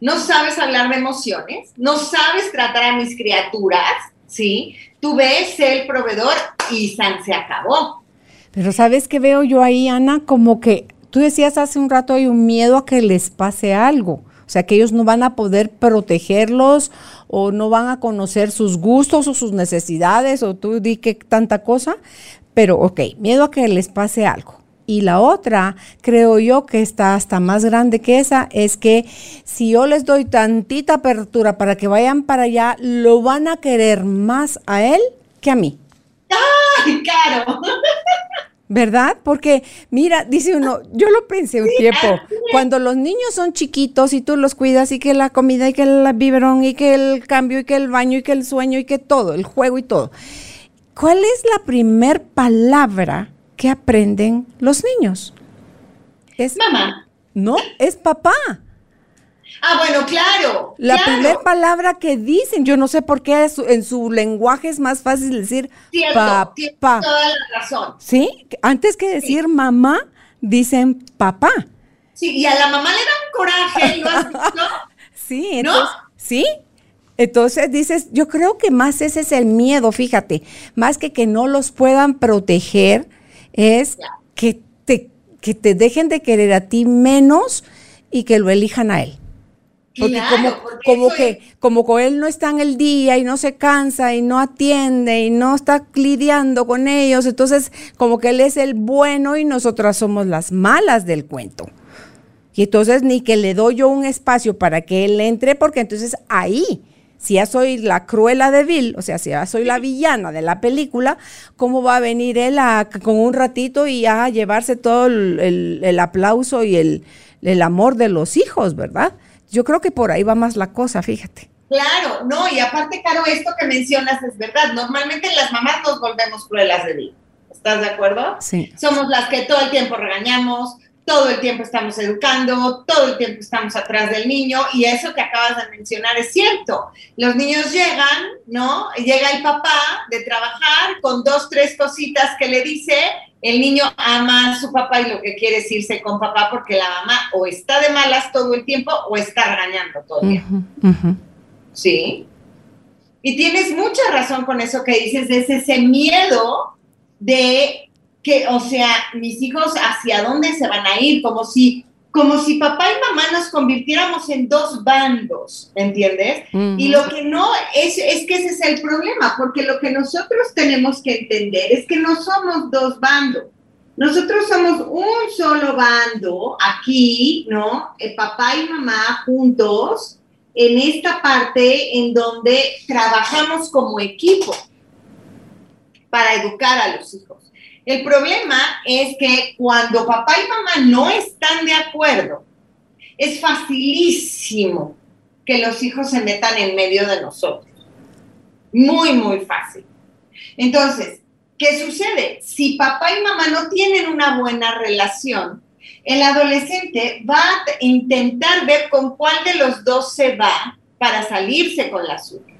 no sabes hablar de emociones, no sabes tratar a mis criaturas, ¿sí? Tú ves el proveedor y San se acabó. Pero ¿sabes qué veo yo ahí, Ana? Como que tú decías hace un rato hay un miedo a que les pase algo. O sea, que ellos no van a poder protegerlos o no van a conocer sus gustos o sus necesidades o tú di que tanta cosa. Pero, ok, miedo a que les pase algo. Y la otra, creo yo que está hasta más grande que esa, es que si yo les doy tantita apertura para que vayan para allá, lo van a querer más a él que a mí. ¡Ay, claro! ¿Verdad? Porque, mira, dice uno, yo lo pensé un tiempo, cuando los niños son chiquitos y tú los cuidas y que la comida y que el biberón y que el cambio y que el baño y que el sueño y que todo, el juego y todo. ¿Cuál es la primer palabra ¿qué aprenden los niños? Es mamá. No, es papá. Ah, bueno, claro. La claro. primera palabra que dicen, yo no sé por qué en su lenguaje es más fácil decir Cierto, papá. toda la razón. ¿Sí? Antes que decir mamá, dicen papá. Sí, y a la mamá le da un coraje, ¿lo has visto? Sí, ¿No? entonces, sí. Entonces dices, yo creo que más ese es el miedo, fíjate, más que que no los puedan proteger, es que te, que te dejen de querer a ti menos y que lo elijan a él. Porque Claro, como, porque como que, como que él no está en el día y no se cansa y no atiende y no está lidiando con ellos, entonces como que él es el bueno y nosotras somos las malas del cuento. Y entonces ni que le doy yo un espacio para que él entre, porque entonces ahí, si ya soy la cruela de Bill, o sea, si ya soy la villana de la película, ¿cómo va a venir él a- con un ratito y a llevarse todo el, el- el aplauso y el, el amor de los hijos, verdad? Yo creo que por ahí va más la cosa, fíjate. Claro, no, y aparte, Caro, esto que mencionas es verdad. Normalmente las mamás nos volvemos cruelas de vida. ¿Estás de acuerdo? Sí. Somos las que todo el tiempo regañamos, todo el tiempo estamos educando, todo el tiempo estamos atrás del niño, y eso que acabas de mencionar es cierto. Los niños llegan, ¿no? Llega el papá de trabajar con dos, tres cositas que le dice, el niño ama a su papá y lo que quiere es irse con papá porque la mamá o está de malas todo el tiempo o está regañando todo el tiempo. Sí. Y tienes mucha razón con eso que dices, es ese miedo de que, o sea, mis hijos hacia dónde se van a ir, como si, como si papá y mamá nos convirtiéramos en dos bandos, ¿entiendes? Y lo que no, es, es que ese es el problema, porque lo que nosotros tenemos que entender es que no somos dos bandos. Nosotros somos un solo bando aquí, ¿no? El papá y mamá juntos en esta parte en donde trabajamos como equipo para educar a los hijos. El problema es que cuando papá y mamá no están de acuerdo, es facilísimo que los hijos se metan en medio de nosotros. Muy, muy fácil. Entonces, ¿qué sucede? Si papá y mamá no tienen una buena relación, el adolescente va a intentar ver con cuál de los dos se va para salirse con la suya.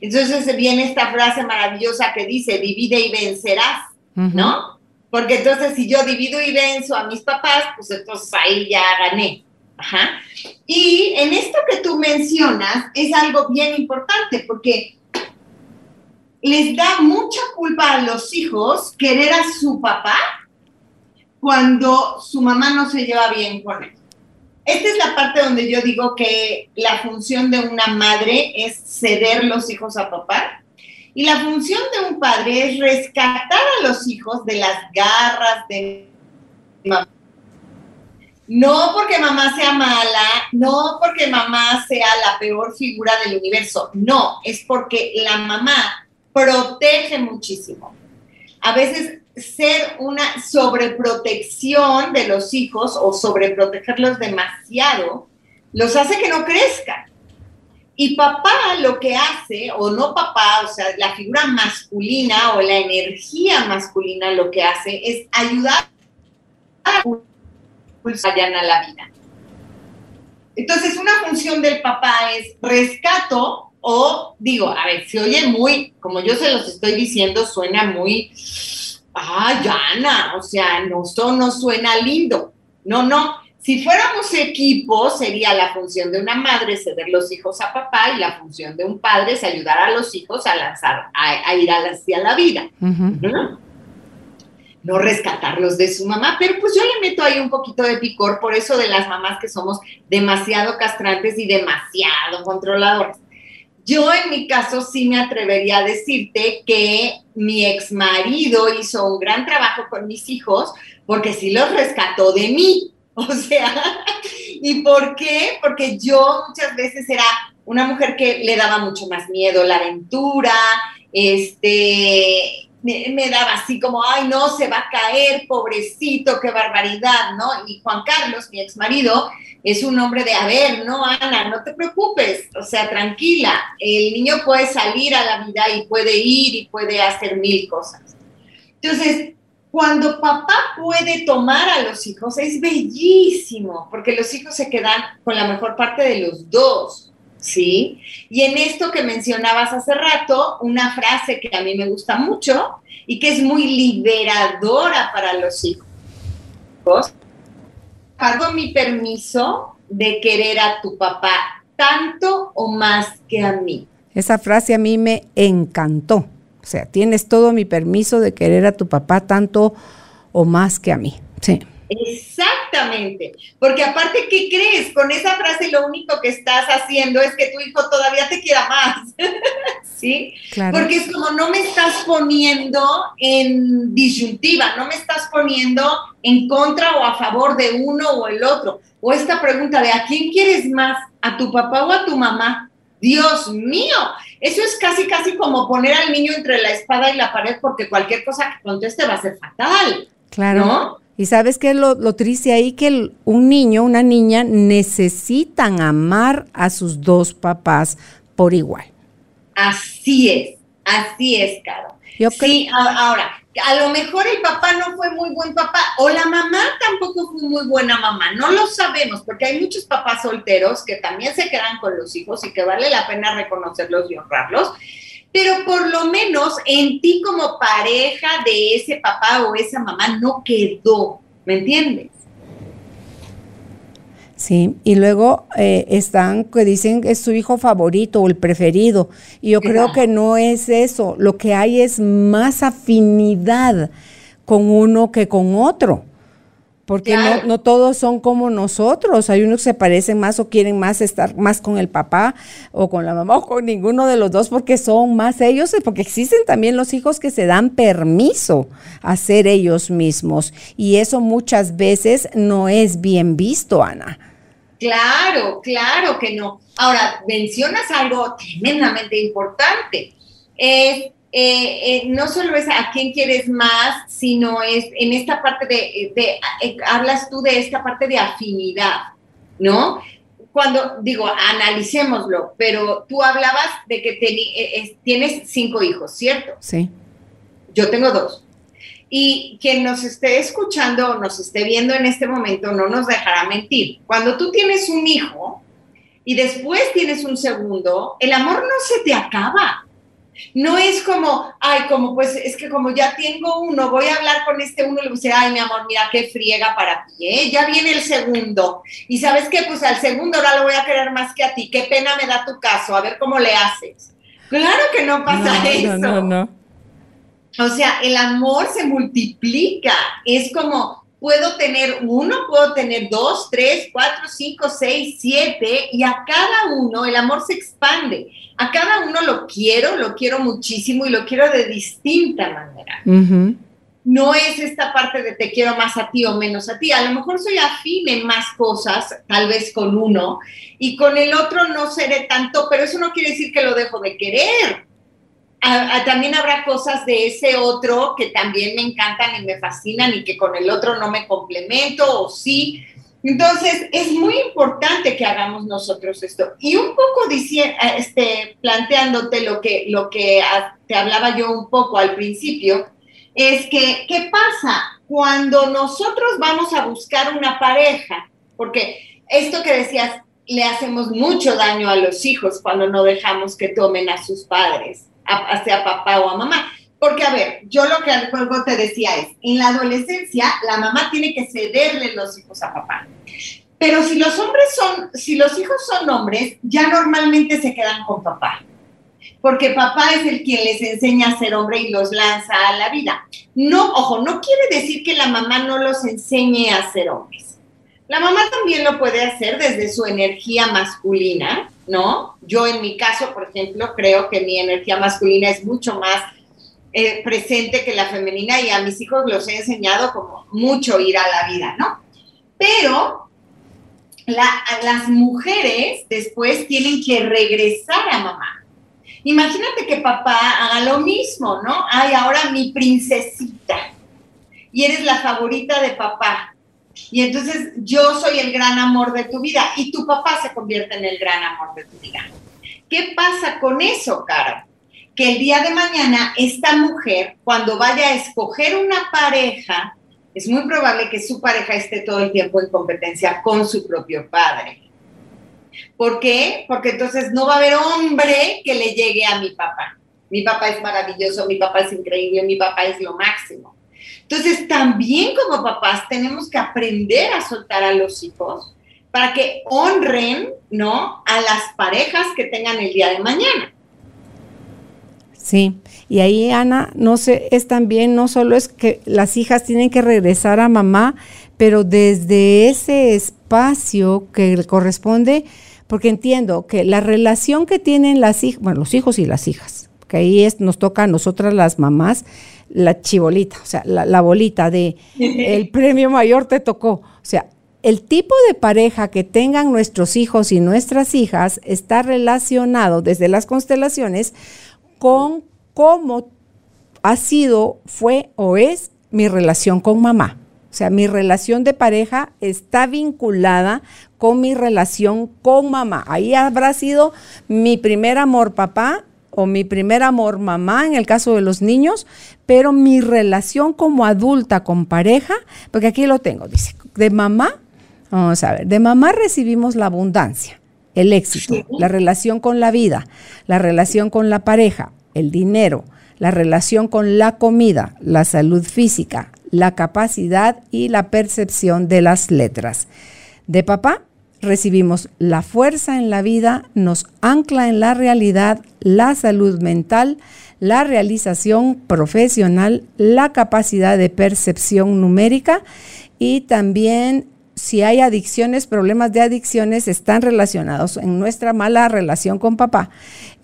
Entonces viene esta frase maravillosa que dice, divide y vencerás, ¿no? Porque entonces si yo divido y venzo a mis papás, pues entonces ahí ya gané. Ajá. Y en esto que tú mencionas es algo bien importante porque les da mucha culpa a los hijos querer a su papá cuando su mamá no se lleva bien con él. Esta es la parte donde yo digo que la función de una madre es ceder los hijos a papá y la función de un padre es rescatar a los hijos de las garras de mamá. No porque mamá sea mala, no porque mamá sea la peor figura del universo, no, es porque la mamá protege muchísimo. A veces ser una sobreprotección de los hijos o sobreprotegerlos demasiado los hace que no crezcan. Y papá lo que hace, o no papá, o sea, la figura masculina o la energía masculina lo que hace es ayudar a vayan a la vida. Entonces, una función del papá es rescato o digo, a ver, se oye muy, como yo se los estoy diciendo, suena muy, ah, o sea, no, no suena lindo. No, no. Si fuéramos equipo, sería la función de una madre ceder los hijos a papá y la función de un padre es ayudar a los hijos a lanzar, a, a ir hacia la vida. Uh -huh. No rescatarlos de su mamá, pero pues yo le meto ahí un poquito de picor por eso de las mamás que somos demasiado castrantes y demasiado controladoras. Yo en mi caso sí me atrevería a decirte que mi ex marido hizo un gran trabajo con mis hijos porque sí los rescató de mí. (laughs) O sea, ¿y por qué? Porque yo muchas veces era una mujer que le daba mucho más miedo la aventura, este, me, me, daba así como, ay, no, se va a caer, pobrecito, qué barbaridad, ¿no? Y Juan Carlos, mi ex marido, es un hombre de, a ver, no, Ana, no te preocupes, o sea, tranquila, el niño puede salir a la vida y puede ir y puede hacer mil cosas. Entonces, cuando papá puede tomar a los hijos, es bellísimo, porque los hijos se quedan con la mejor parte de los dos, ¿sí? Y en esto que mencionabas hace rato, una frase que a mí me gusta mucho y que es muy liberadora para los hijos. Pago mi permiso de querer a tu papá tanto o más que a mí. Esa frase a mí me encantó. O sea, tienes todo mi permiso de querer a tu papá tanto o más que a mí. Sí. Exactamente, porque aparte, ¿qué crees? Con esa frase lo único que estás haciendo es que tu hijo todavía te quiera más, (laughs) ¿sí? Claro. Porque es como no me estás poniendo en disyuntiva, no me estás poniendo en contra o a favor de uno o el otro. O esta pregunta de ¿a quién quieres más? ¿A tu papá o a tu mamá? Dios mío, eso es casi, casi como poner al niño entre la espada y la pared porque cualquier cosa que conteste va a ser fatal. Claro. Y sabes qué es lo, triste ahí, que un niño, una niña necesitan amar a sus dos papás por igual. Así es, así es, Caro. Yo sí, ahora, a lo mejor el papá no fue muy buen papá o la mamá tampoco fue muy buena mamá, no lo sabemos porque hay muchos papás solteros que también se quedan con los hijos y que vale la pena reconocerlos y honrarlos, pero por lo menos en ti como pareja de ese papá o esa mamá no quedó, ¿me entiendes? Sí, y luego eh, están que dicen que es su hijo favorito o el preferido. Y yo creo que no es eso. Lo que hay es más afinidad con uno que con otro. Porque no, no, todos son como nosotros. Hay unos que se parecen más o quieren más estar más con el papá o con la mamá o con ninguno de los dos porque son más ellos, porque existen también los hijos que se dan permiso a ser ellos mismos. Y eso muchas veces no es bien visto, Ana. Claro, claro que no. Ahora, mencionas algo tremendamente importante. Es eh, eh, no solo es a quién quieres más, sino es en esta parte de, eh, hablas tú de esta parte de afinidad, ¿no? Cuando digo, analicémoslo, pero tú hablabas de que tienes cinco hijos, ¿cierto? Sí. Yo tengo dos. Y quien nos esté escuchando o nos esté viendo en este momento no nos dejará mentir. Cuando tú tienes un hijo y después tienes un segundo, el amor no se te acaba no es como, ay, como pues es que como ya tengo uno, voy a hablar con este uno y le voy a decir, ay, mi amor, mira qué friega para ti, ¿eh? Ya viene el segundo. Y sabes qué, pues al segundo ahora lo voy a querer más que a ti. Qué pena me da tu caso, a ver cómo le haces. Claro que no pasa eso. No, no, no. O sea, el amor se multiplica. Es como, puedo tener uno, puedo tener dos, tres, cuatro, cinco, seis, siete, y a cada uno el amor se expande. A cada uno lo quiero, lo quiero muchísimo y lo quiero de distinta manera. No es esta parte de te quiero más a ti o menos a ti. A lo mejor soy afín en más cosas, tal vez con uno, y con el otro no seré tanto, pero eso no quiere decir que lo dejo de querer también habrá cosas de ese otro que también me encantan y me fascinan y que con el otro no me complemento o sí. Entonces, es muy importante que hagamos nosotros esto. Y un poco este, planteándote lo que, lo que te hablaba yo un poco al principio, es que, ¿qué pasa cuando nosotros vamos a buscar una pareja? Porque esto que decías, le hacemos mucho daño a los hijos cuando no dejamos que tomen a sus padres hacia papá o a mamá. Porque, a ver, yo lo que luego te decía es, en la adolescencia la mamá tiene que cederle los hijos a papá. Pero si los hombres son, si los hijos son hombres, ya normalmente se quedan con papá. Porque papá es el quien les enseña a ser hombre y los lanza a la vida. No, ojo, no quiere decir que la mamá no los enseñe a ser hombres. La mamá también lo puede hacer desde su energía masculina, ¿no? Yo en mi caso, por ejemplo, creo que mi energía masculina es mucho más eh, presente que la femenina y a mis hijos los he enseñado como mucho ir a la vida, ¿no? Pero las mujeres después tienen que regresar a mamá. Imagínate que papá haga lo mismo, ¿no? Ay, ahora mi princesita. Y eres la favorita de papá. Y entonces yo soy el gran amor de tu vida y tu papá se convierte en el gran amor de tu vida. ¿Qué pasa con eso, Caro? que el día de mañana esta mujer, cuando vaya a escoger una pareja, es muy probable que su pareja esté todo el tiempo en competencia con su propio padre. ¿Por qué? Porque entonces no va a haber hombre que le llegue a mi papá. Mi papá es maravilloso, mi papá es increíble, mi papá es lo máximo. Entonces, también como papás tenemos que aprender a soltar a los hijos para que honren, ¿no? A las parejas que tengan el día de mañana. Sí, y ahí Ana, no sé, es también, no solo es que las hijas tienen que regresar a mamá, pero desde ese espacio que corresponde, porque entiendo que la relación que tienen las hijas, bueno, los hijos y las hijas, que ahí es, nos toca a nosotras las mamás, la chibolita, o sea, la, bolita de (laughs) el premio mayor te tocó. O sea, el tipo de pareja que tengan nuestros hijos y nuestras hijas está relacionado desde las constelaciones con cómo ha sido, fue o es mi relación con mamá. O sea, mi relación de pareja está vinculada con mi relación con mamá. Ahí habrá sido mi primer amor papá o mi primer amor mamá en el caso de los niños, pero mi relación como adulta con pareja, porque aquí lo tengo, dice, de mamá, vamos a ver, de mamá recibimos la abundancia, el éxito, la relación con la vida, la relación con la pareja, el dinero, la relación con la comida, la salud física, la capacidad y la percepción de las letras. De papá recibimos la fuerza en la vida, nos ancla en la realidad, la salud mental, la realización profesional, la capacidad de percepción numérica y también si hay adicciones, problemas de adicciones están relacionados en nuestra mala relación con papá,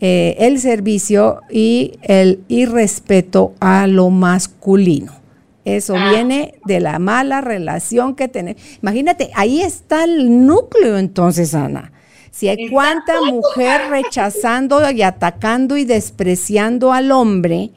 eh, el servicio y el irrespeto a lo masculino. Eso ah. viene de la mala relación que tenemos. Imagínate, ahí está el núcleo entonces, Ana. Si hay cuánta mujer rechazando y atacando y despreciando al hombre,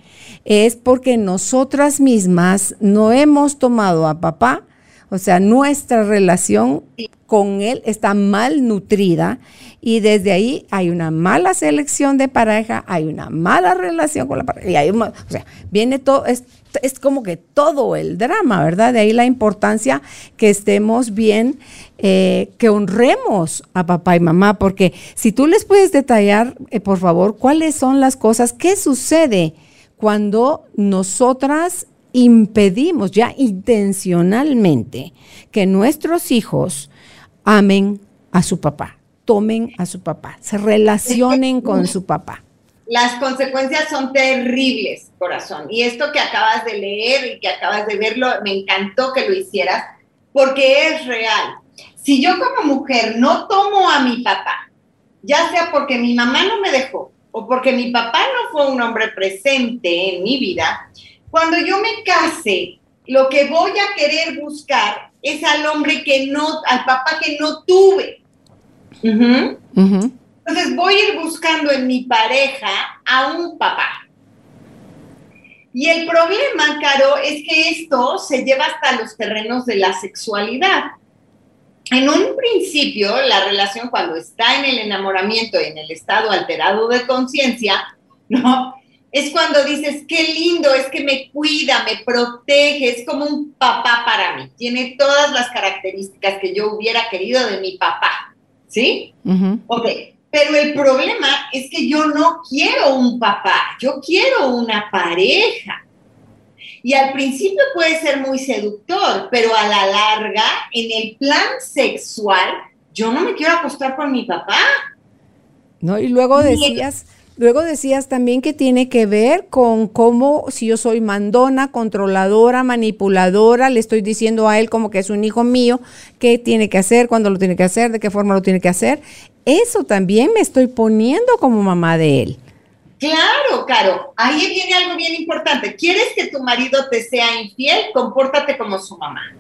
es porque nosotras mismas no hemos tomado a papá, o sea, nuestra relación con él está mal nutrida y desde ahí hay una mala selección de pareja, hay una mala relación con la pareja, y hay, o sea, viene todo, es es como que todo el drama, ¿verdad? De ahí la importancia que estemos bien, eh, que honremos a papá y mamá, porque si tú les puedes detallar, eh, por favor, cuáles son las cosas, qué sucede cuando nosotras impedimos ya intencionalmente que nuestros hijos amen a su papá, tomen a su papá, se relacionen con su papá las consecuencias son terribles, corazón. Y esto que acabas de leer y que acabas de verlo, me encantó que lo hicieras, porque es real. Si yo como mujer no tomo a mi papá, ya sea porque mi mamá no me dejó o porque mi papá no fue un hombre presente en mi vida, cuando yo me case, lo que voy a querer buscar es al hombre que no, al papá que no tuve. Entonces voy a ir buscando en mi pareja a un papá. Y el problema, Caro, es que esto se lleva hasta los terrenos de la sexualidad. En un principio, la relación cuando está en el enamoramiento y en el estado alterado de conciencia, ¿no? Es cuando dices, qué lindo, es que me cuida, me protege, es como un papá para mí. Tiene todas las características que yo hubiera querido de mi papá. ¿Sí? Ok, pero el problema es que yo no quiero un papá, yo quiero una pareja. Y al principio puede ser muy seductor, pero a la larga, en el plan sexual, yo no me quiero acostar con mi papá. No, y luego decías, luego decías también que tiene que ver con cómo si yo soy mandona, controladora, manipuladora, le estoy diciendo a él como que es un hijo mío, qué tiene que hacer, cuándo lo tiene que hacer, de qué forma lo tiene que hacer eso también me estoy poniendo como mamá de él. Claro, Caro, ahí viene algo bien importante. ¿Quieres que tu marido te sea infiel? Compórtate como su mamá.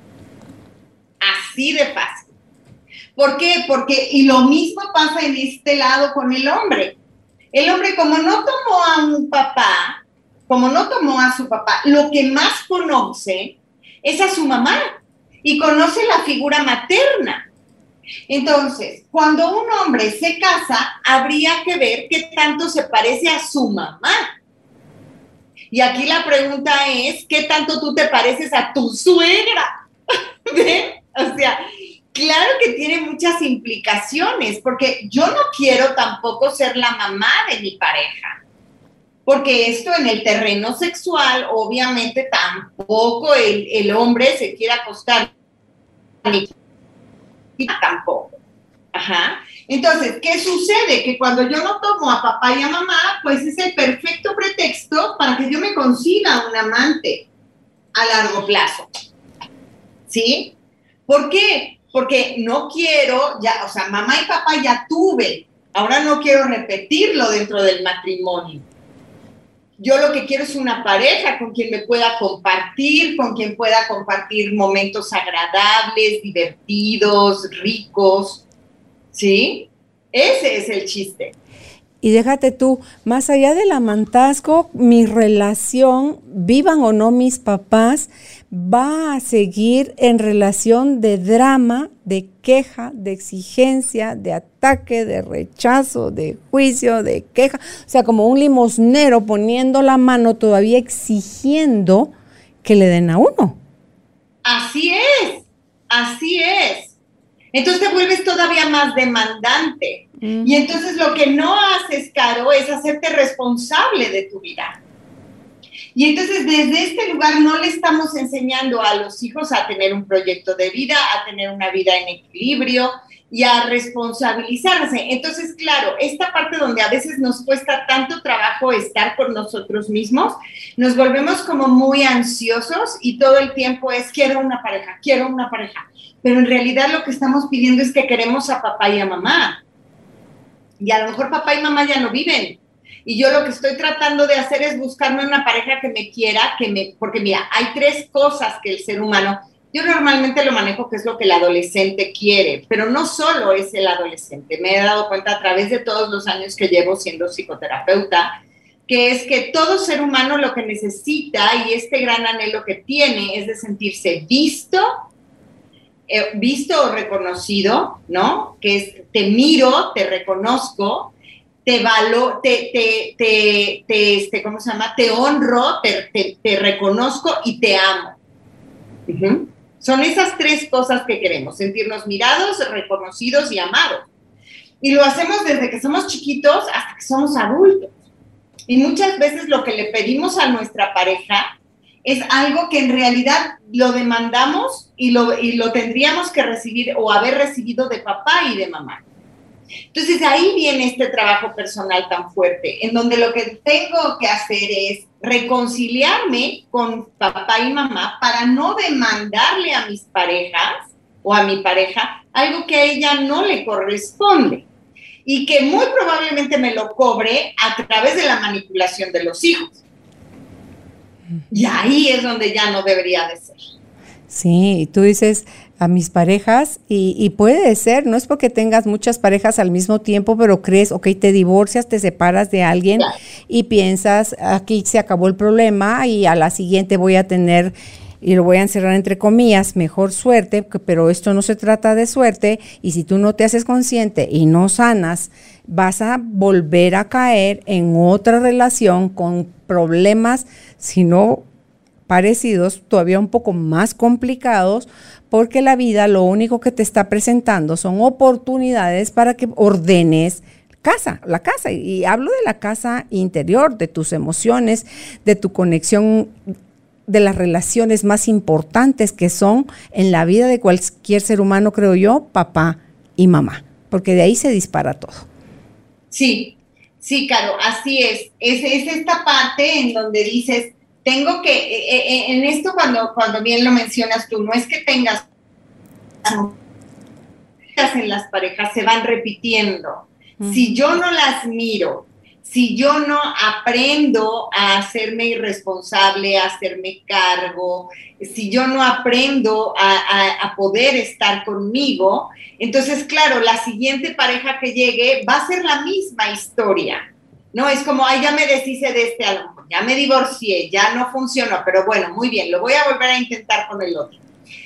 Así de fácil. ¿Por qué? Porque, y lo mismo pasa en este lado con el hombre. El hombre, como no tomó a un papá, como no tomó a su papá, lo que más conoce es a su mamá y conoce la figura materna. Entonces, cuando un hombre se casa, habría que ver qué tanto se parece a su mamá. Y aquí la pregunta es, ¿qué tanto tú te pareces a tu suegra? (laughs) O sea, claro que tiene muchas implicaciones, porque yo no quiero tampoco ser la mamá de mi pareja. Porque esto en el terreno sexual, obviamente tampoco el, hombre se quiere acostar tampoco. Ajá. Entonces, ¿qué sucede? Que cuando yo no tomo a papá y a mamá, pues es el perfecto pretexto para que yo me consiga un amante a largo plazo. ¿Sí? ¿Por qué? Porque no quiero, ya, o sea, mamá y papá ya tuve, ahora no quiero repetirlo dentro del matrimonio. Yo lo que quiero es una pareja con quien me pueda compartir, con quien pueda compartir momentos agradables, divertidos, ricos, ¿Sí? Ese es el chiste. Y déjate tú, más allá del amantazgo, mi relación, vivan o no mis papás, va a seguir en relación de drama, de queja, de exigencia, de ataque, de rechazo, de juicio, de queja. O sea, como un limosnero poniendo la mano todavía exigiendo que le den a uno. Así es, así es entonces te vuelves todavía más demandante. Y entonces lo que no haces, Caro, es hacerte responsable de tu vida. Y entonces desde este lugar no le estamos enseñando a los hijos a tener un proyecto de vida, a tener una vida en equilibrio y a responsabilizarse. Entonces, claro, esta parte donde a veces nos cuesta tanto trabajo estar por nosotros mismos, nos volvemos como muy ansiosos y todo el tiempo es quiero una pareja, quiero una pareja pero en realidad lo que estamos pidiendo es que queremos a papá y a mamá. Y a lo mejor papá y mamá ya no viven. Y yo lo que estoy tratando de hacer es buscarme una pareja que me quiera, que me, porque mira, hay tres cosas que el ser humano, yo normalmente lo manejo que es lo que el adolescente quiere, pero no solo es el adolescente. Me he dado cuenta a través de todos los años que llevo siendo psicoterapeuta, que es que todo ser humano lo que necesita y este gran anhelo que tiene es de sentirse visto, eh, visto o reconocido, ¿no? Que es te miro, te reconozco, te valo, te, te, te, este, ¿cómo se llama? Te honro, te, te reconozco y te amo. Son esas tres cosas que queremos, sentirnos mirados, reconocidos y amados. Y lo hacemos desde que somos chiquitos hasta que somos adultos. Y muchas veces lo que le pedimos a nuestra pareja es algo que en realidad lo demandamos y lo, y lo tendríamos que recibir o haber recibido de papá y de mamá. Entonces ahí viene este trabajo personal tan fuerte, en donde lo que tengo que hacer es reconciliarme con papá y mamá para no demandarle a mis parejas o a mi pareja algo que a ella no le corresponde y que muy probablemente me lo cobre a través de la manipulación de los hijos. Y ahí es donde ya no debería de ser. Sí, tú dices a mis parejas y, puede ser, no es porque tengas muchas parejas al mismo tiempo, pero crees, ok, te divorcias, te separas de alguien y piensas, aquí se acabó el problema y a la siguiente voy a tener y lo voy a encerrar entre comillas, mejor suerte, pero esto no se trata de suerte y si tú no te haces consciente y no sanas, vas a volver a caer en otra relación con problemas, si no parecidos, todavía un poco más complicados, porque la vida lo único que te está presentando son oportunidades para que ordenes casa, la casa. Y hablo de la casa interior, de tus emociones, de tu conexión, de las relaciones más importantes que son en la vida de cualquier ser humano, creo yo, papá y mamá, porque de ahí se dispara todo. Sí, sí, Caro, así es. Es, es esta parte en donde dices, tengo que, eh, eh, eh, en esto cuando, cuando bien lo mencionas tú, no es que tengas en las parejas se van repitiendo. Si yo no las miro, si yo no aprendo a hacerme irresponsable, a hacerme cargo, si yo no aprendo a, poder estar conmigo, entonces, claro, la siguiente pareja que llegue va a ser la misma historia. No es como, ay, ya me deshice de este algo, ya me divorcié, ya no funcionó, pero bueno, muy bien, lo voy a volver a intentar con el otro.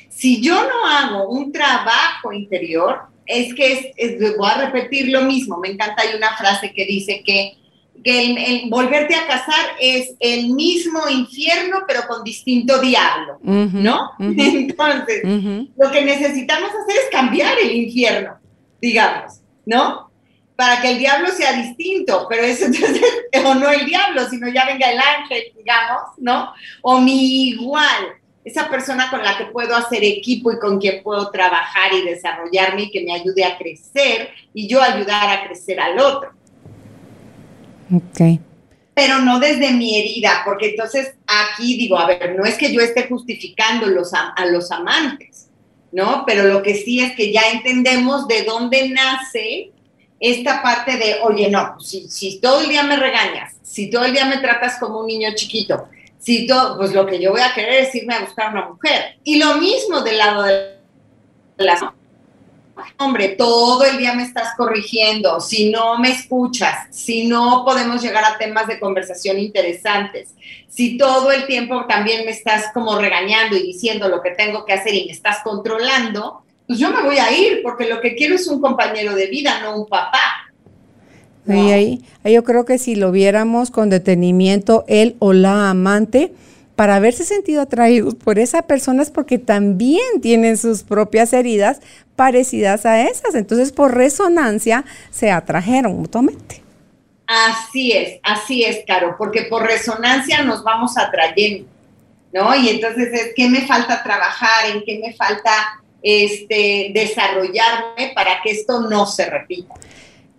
Si yo no hago un trabajo interior, es que es, voy a repetir lo mismo. Me encanta, hay una frase que dice que que el, volverte a casar es el mismo infierno, pero con distinto diablo, ¿no? (laughs) Entonces, lo que necesitamos hacer es cambiar el infierno, digamos, ¿no? Para que el diablo sea distinto, pero eso entonces, (laughs) o no el diablo, sino ya venga el ángel, digamos, ¿no? O mi igual, esa persona con la que puedo hacer equipo y con quien puedo trabajar y desarrollarme y que me ayude a crecer y yo ayudar a crecer al otro. Ok. Pero no desde mi herida, porque entonces aquí digo, a ver, no es que yo esté justificando los, a, los amantes, ¿no? Pero lo que sí es que ya entendemos de dónde nace esta parte de, oye, no, si, si todo el día me regañas, si todo el día me tratas como un niño chiquito, si todo, pues lo que yo voy a querer es irme a buscar una mujer. Y lo mismo del lado de las hombre, todo el día me estás corrigiendo, si no me escuchas, si no podemos llegar a temas de conversación interesantes, si todo el tiempo también me estás como regañando y diciendo lo que tengo que hacer y me estás controlando, pues yo me voy a ir porque lo que quiero es un compañero de vida, no un papá. Y ahí, ahí yo creo que si lo viéramos con detenimiento, él o la amante, para haberse sentido atraídos por esa persona es porque también tienen sus propias heridas parecidas a esas. Entonces, por resonancia, se atrajeron mutuamente. Así es, así es, Caro, porque por resonancia nos vamos atrayendo, ¿no? Y entonces es qué me falta trabajar, en qué me falta este, desarrollarme para que esto no se repita.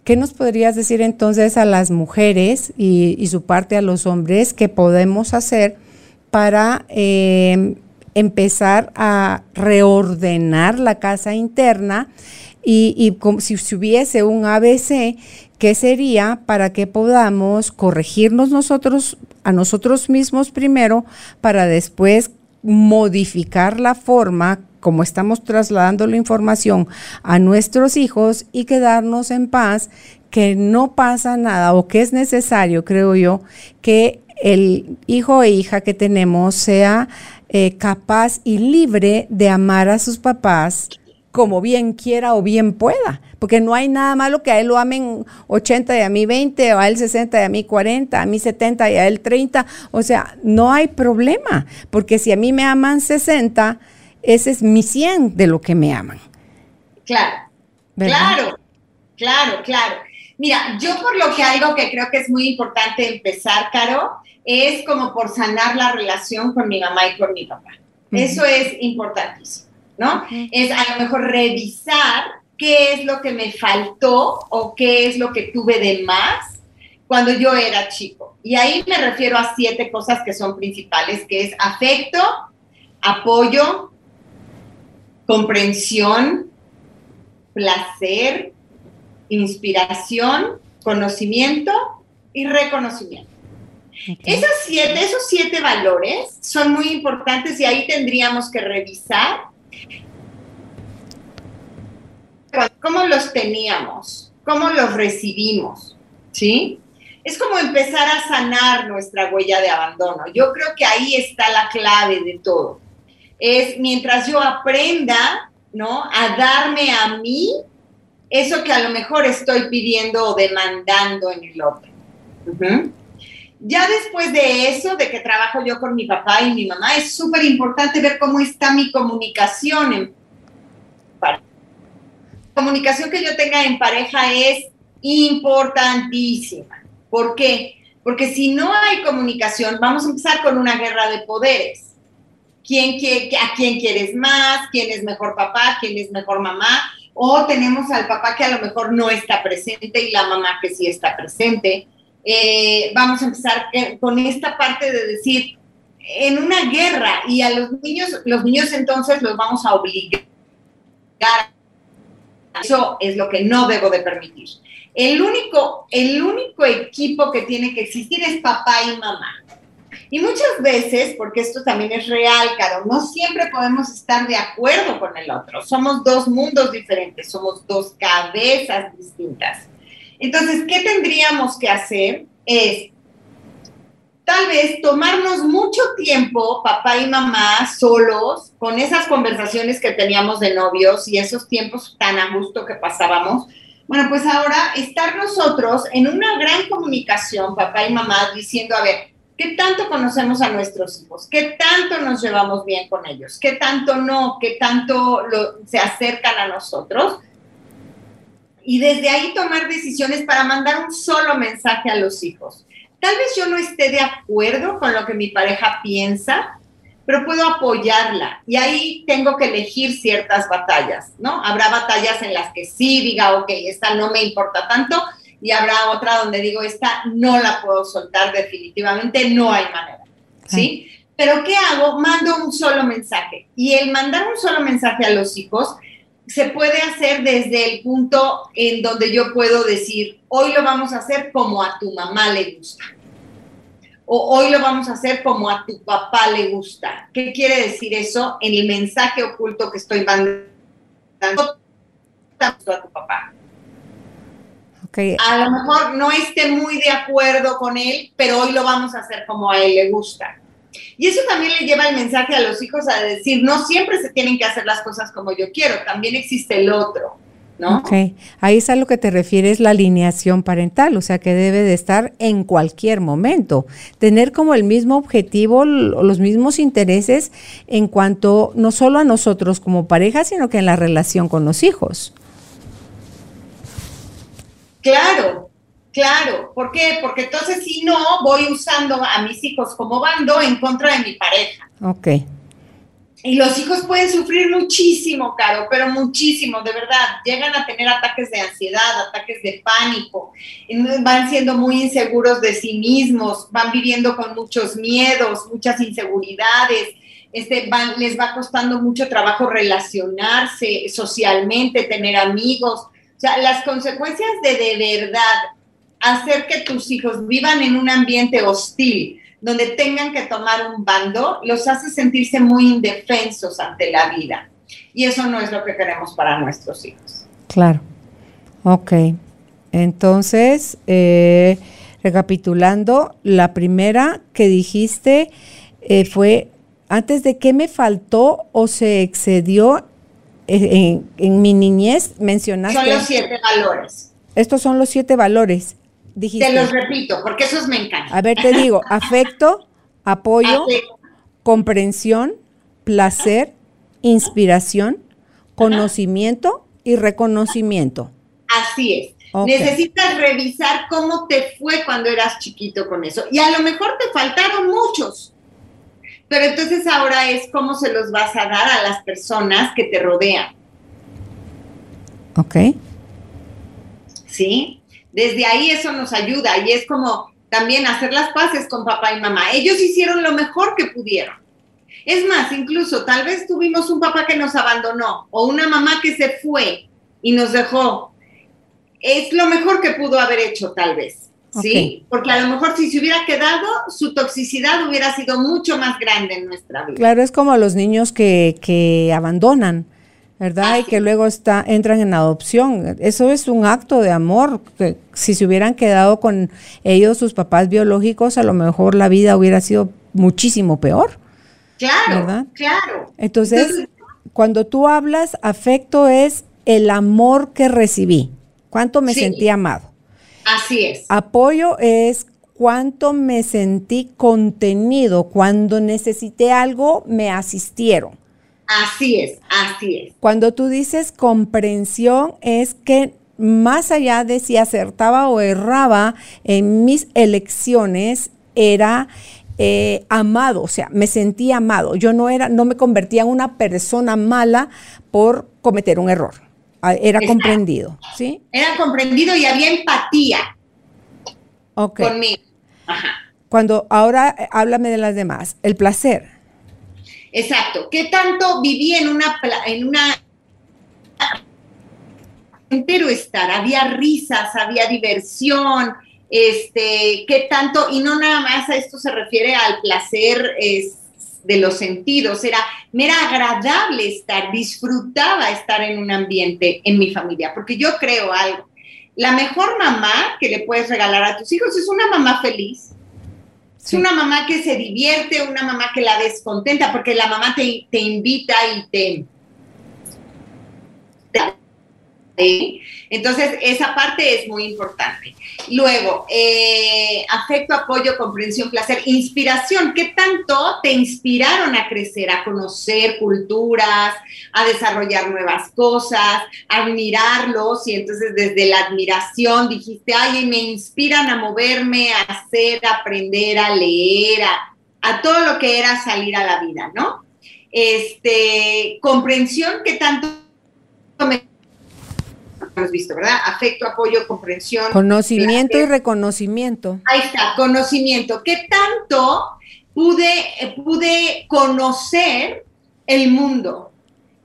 ¿Qué nos podrías decir entonces a las mujeres y, su parte a los hombres que podemos hacer? para eh, empezar a reordenar la casa interna y, como si, hubiese un ABC, ¿qué sería para que podamos corregirnos nosotros, a nosotros mismos primero, para después modificar la forma como estamos trasladando la información a nuestros hijos y quedarnos en paz, que no pasa nada o que es necesario, creo yo, que el hijo e hija que tenemos sea eh, capaz y libre de amar a sus papás como bien quiera o bien pueda, porque no hay nada malo que a él lo amen 80 y a mí 20, o a él 60 y a mí 40, a mí 70 y a él 30, o sea, no hay problema, porque si a mí me aman 60, ese es mi 100 de lo que me aman. Claro, claro, claro, claro. Mira, yo por lo que algo que creo que es muy importante empezar, Caro, es como por sanar la relación con mi mamá y con mi papá. Eso es importantísimo, ¿no? Es a lo mejor revisar qué es lo que me faltó o qué es lo que tuve de más cuando yo era chico. Y ahí me refiero a siete cosas que son principales, que es afecto, apoyo, comprensión, placer, inspiración, conocimiento y reconocimiento. siete, esos siete valores son muy importantes y ahí tendríamos que revisar cómo los teníamos, cómo los recibimos, ¿sí? Es como empezar a sanar nuestra huella de abandono. Yo creo que ahí está la clave de todo. Es mientras yo aprenda, ¿no? A darme a mí eso que a lo mejor estoy pidiendo o demandando en el otro. Ya después de eso, de que trabajo yo con mi papá y mi mamá, es súper importante ver cómo está mi comunicación en. La comunicación que yo tenga en pareja es importantísima. ¿Por qué? Porque si no hay comunicación, vamos a empezar con una guerra de poderes. ¿Quién ¿A quién quieres más? ¿Quién es mejor papá? ¿Quién es mejor mamá? o tenemos al papá que a lo mejor no está presente y la mamá que sí está presente. Eh, vamos a empezar eh, con esta parte de decir, en una guerra y a los niños, los niños entonces los vamos a obligar. Eso es lo que no debo de permitir. El único, el único equipo que tiene que existir es papá y mamá. Y muchas veces, porque esto también es real, Caro, no siempre podemos estar de acuerdo con el otro. Somos dos mundos diferentes, somos dos cabezas distintas. Entonces, ¿qué tendríamos que hacer? Es tal vez tomarnos mucho tiempo, papá y mamá, solos, con esas conversaciones que teníamos de novios y esos tiempos tan a gusto que pasábamos, Bueno, pues ahora estar nosotros en una gran comunicación, papá y mamá, diciendo, a ver, ¿qué tanto conocemos a nuestros hijos? ¿Qué tanto nos llevamos bien con ellos? ¿Qué tanto no? ¿Qué tanto se acercan a nosotros? Y desde ahí tomar decisiones para mandar un solo mensaje a los hijos. Tal vez yo no esté de acuerdo con lo que mi pareja piensa, pero puedo apoyarla. Y ahí tengo que elegir ciertas batallas, ¿no? Habrá batallas en las que sí diga, ok, esta no me importa tanto, y habrá otra donde digo, esta no la puedo soltar definitivamente, no hay manera, ¿sí? Pero ¿qué hago? Mando un solo mensaje. Y el mandar un solo mensaje a los hijos se puede hacer desde el punto en donde yo puedo decir, hoy lo vamos a hacer como a tu mamá le gusta o hoy lo vamos a hacer como a tu papá le gusta. ¿Qué quiere decir eso? En el mensaje oculto que estoy mandando a tu papá. Okay. A lo mejor no esté muy de acuerdo con él, pero hoy lo vamos a hacer como a él le gusta. Y eso también le lleva el mensaje a los hijos a decir, no siempre se tienen que hacer las cosas como yo quiero, también existe el otro. Ok, ahí es a lo que te refieres la alineación parental, o sea que debe de estar en cualquier momento, tener como el mismo objetivo, los mismos intereses en cuanto no solo a nosotros como pareja, sino que en la relación con los hijos. Claro, claro, ¿por qué? Porque entonces si no, voy usando a mis hijos como bando en contra de mi pareja. Ok. Y los hijos pueden sufrir muchísimo, Caro, pero muchísimo, de verdad. Llegan a tener ataques de ansiedad, ataques de pánico, van siendo muy inseguros de sí mismos, van viviendo con muchos miedos, muchas inseguridades, este, van, les va costando mucho trabajo relacionarse socialmente, tener amigos. O sea, las consecuencias de de verdad hacer que tus hijos vivan en un ambiente hostil, donde tengan que tomar un bando, los hace sentirse muy indefensos ante la vida. Y eso no es lo que queremos para nuestros hijos. Claro. Ok. Entonces, eh, recapitulando, la primera que dijiste eh, fue, antes de qué me faltó o se excedió en, mi niñez, mencionaste... Son los siete valores. Estos son los siete valores. Te los repito, porque esos me encantan. A ver, te digo, (laughs) afecto, apoyo, comprensión, placer, inspiración, conocimiento y reconocimiento. Así es. Necesitas revisar cómo te fue cuando eras chiquito con eso. Y a lo mejor te faltaron muchos. Pero entonces ahora es cómo se los vas a dar a las personas que te rodean. Ok. ¿Sí? Desde ahí eso nos ayuda y es como también hacer las paces con papá y mamá. Ellos hicieron lo mejor que pudieron. Es más, incluso tal vez tuvimos un papá que nos abandonó o una mamá que se fue y nos dejó. Es lo mejor que pudo haber hecho tal vez. ¿Sí? Porque a lo mejor si se hubiera quedado, su toxicidad hubiera sido mucho más grande en nuestra vida. Claro, es como los niños que, que abandonan ¿verdad? Y que luego está, entran en adopción. Eso es un acto de amor. Que si se hubieran quedado con ellos, sus papás biológicos, a lo mejor la vida hubiera sido muchísimo peor. Claro, ¿verdad? claro. Entonces, cuando tú hablas, afecto es el amor que recibí. ¿Cuánto me sentí amado? Así es. Apoyo es cuánto me sentí contenido. Cuando necesité algo, me asistieron. Así es, así es. Cuando tú dices comprensión es que más allá de si acertaba o erraba en mis elecciones, era eh, amado, o sea, me sentía amado. Yo no era, no me convertía en una persona mala por cometer un error. Ah, era comprendido, ¿sí? Era comprendido y había empatía conmigo. Cuando ahora eh, háblame de las demás, el placer. Exacto. ¿Qué tanto viví en una, en una entero estar? Había risas, había diversión, este, qué tanto, y no nada más a esto se refiere al placer de los sentidos, era, me era agradable estar, disfrutaba estar en un ambiente en mi familia, porque yo creo algo, la mejor mamá que le puedes regalar a tus hijos es una mamá feliz, es una mamá que se divierte, una mamá que la descontenta, porque la mamá te, invita y te, Entonces, esa parte es muy importante. Luego, eh, afecto, apoyo, comprensión, placer, inspiración. ¿Qué tanto te inspiraron a crecer, a conocer culturas, a desarrollar nuevas cosas, a admirarlos? Y entonces desde la admiración dijiste, ay, me inspiran a moverme, a hacer, a aprender, a leer, a, todo lo que era salir a la vida, ¿no? Este, comprensión, ¿qué tanto me hemos visto, ¿verdad? Afecto, apoyo, comprensión. Conocimiento y reconocimiento. Ahí está, conocimiento. ¿Qué tanto pude, pude conocer el mundo?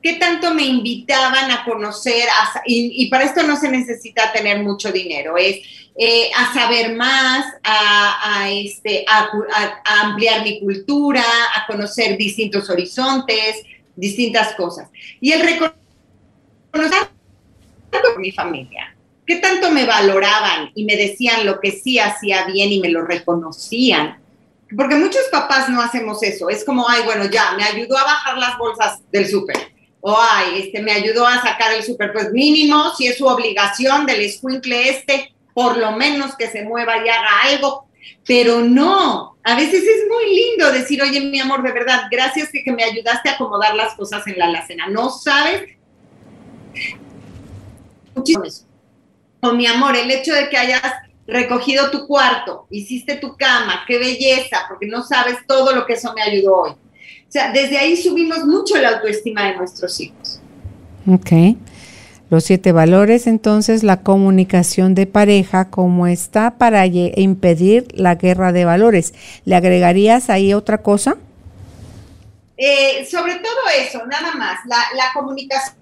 ¿Qué tanto me invitaban a conocer? y, para esto no se necesita tener mucho dinero, es eh, a saber más, a, este, a, ampliar mi cultura, a conocer distintos horizontes, distintas cosas. Y el reconocer por mi familia. ¿Qué tanto me valoraban y me decían lo que sí hacía bien y me lo reconocían? Porque muchos papás no hacemos eso. Es como, ay, bueno, ya, me ayudó a bajar las bolsas del súper. O, ay, este, me ayudó a sacar el súper. Pues mínimo, si es su obligación del escuincle este, por lo menos que se mueva y haga algo. Pero no, a veces es muy lindo decir, oye, mi amor, de verdad, gracias que, que me ayudaste a acomodar las cosas en la alacena. No sabes con mi amor, el hecho de que hayas recogido tu cuarto, hiciste tu cama, qué belleza, porque no sabes todo lo que eso me ayudó hoy. O sea, desde ahí subimos mucho la autoestima de nuestros hijos. Ok. Los siete valores, entonces, la comunicación de pareja, ¿cómo está para impedir la guerra de valores? ¿Le agregarías ahí otra cosa? Eh, sobre todo eso, nada más, la, la comunicación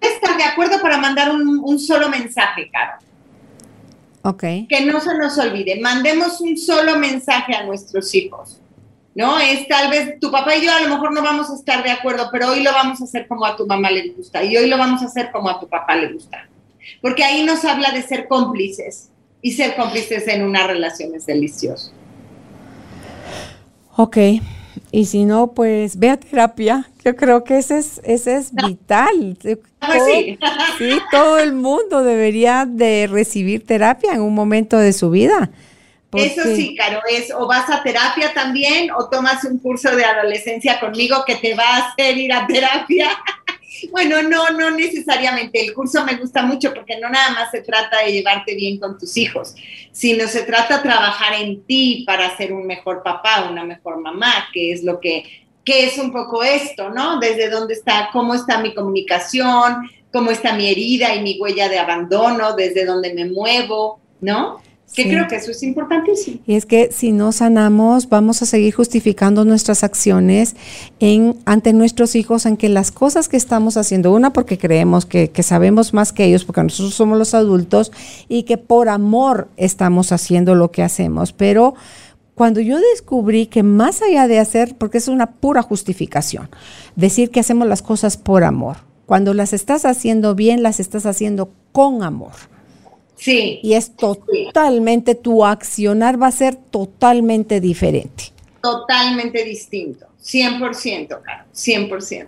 estar de acuerdo para mandar un, solo mensaje, Caro. Ok. Que no se nos olvide, mandemos un solo mensaje a nuestros hijos. ¿No? Es tal vez tu papá y yo a lo mejor no vamos a estar de acuerdo, pero hoy lo vamos a hacer como a tu mamá le gusta y hoy lo vamos a hacer como a tu papá le gusta. Porque ahí nos habla de ser cómplices y ser cómplices en una relación es delicioso. Ok, y si no, pues ve a terapia. Yo creo que ese es, ese es vital. Pues sí. sí, todo el mundo debería de recibir terapia en un momento de su vida. Eso sí, Caro, es o vas a terapia también o tomas un curso de adolescencia conmigo que te va a hacer ir a terapia. (laughs) Bueno, no, no necesariamente. El curso me gusta mucho porque no nada más se trata de llevarte bien con tus hijos, sino se trata de trabajar en ti para ser un mejor papá, una mejor mamá, que es lo que, que es un poco esto, ¿no? Desde dónde está, cómo está mi comunicación, cómo está mi herida y mi huella de abandono, desde dónde me muevo, ¿no? Que creo que eso es importantísimo. Y es que si no sanamos, vamos a seguir justificando nuestras acciones en, ante nuestros hijos, en que las cosas que estamos haciendo, una porque creemos que, que sabemos más que ellos, porque nosotros somos los adultos, y que por amor estamos haciendo lo que hacemos. Pero cuando yo descubrí que más allá de hacer, porque es una pura justificación, decir que hacemos las cosas por amor, cuando las estás haciendo bien, las estás haciendo con amor. Sí. Y es totalmente, tu accionar va a ser totalmente diferente. Totalmente distinto, 100%, Caro, 100%.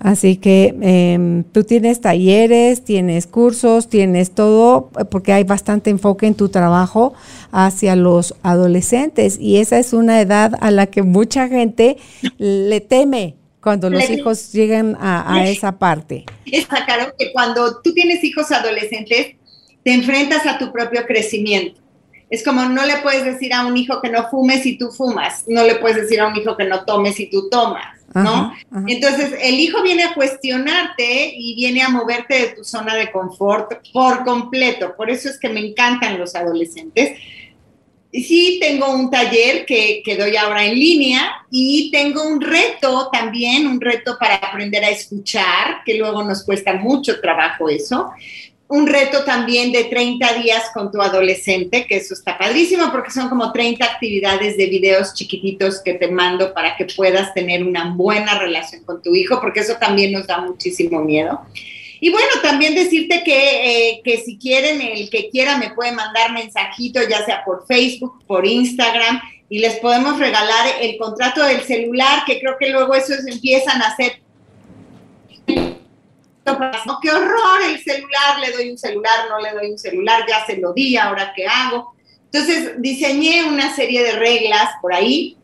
Así que em, tú tienes talleres, tienes cursos, tienes todo, porque hay bastante enfoque en tu trabajo hacia los adolescentes y esa es una edad a la que mucha gente le teme cuando los hijos llegan a, a esa parte. Está claro que cuando tú tienes hijos adolescentes, te enfrentas a tu propio crecimiento. Es como no le puedes decir a un hijo que no fumes si tú fumas, no le puedes decir a un hijo que no tomes si tú tomas, ¿no? Entonces, el hijo viene a cuestionarte y viene a moverte de tu zona de confort por completo. Por eso es que me encantan los adolescentes. Sí, tengo un taller que, que doy ahora en línea y tengo un reto también, un reto para aprender a escuchar, que luego nos cuesta mucho trabajo eso un reto también de 30 días con tu adolescente, que eso está padrísimo porque son como 30 actividades de videos chiquititos que te mando para que puedas tener una buena relación con tu hijo, porque eso también nos da muchísimo miedo. Y bueno, también decirte que, eh, que si quieren, el que quiera me puede mandar mensajito, ya sea por Facebook, por Instagram, y les podemos regalar el contrato del celular, que creo que luego esos empiezan a ser qué horror el celular, le doy un celular, no le doy un celular, ya se lo di, ahora qué hago. Entonces diseñé una serie de reglas por ahí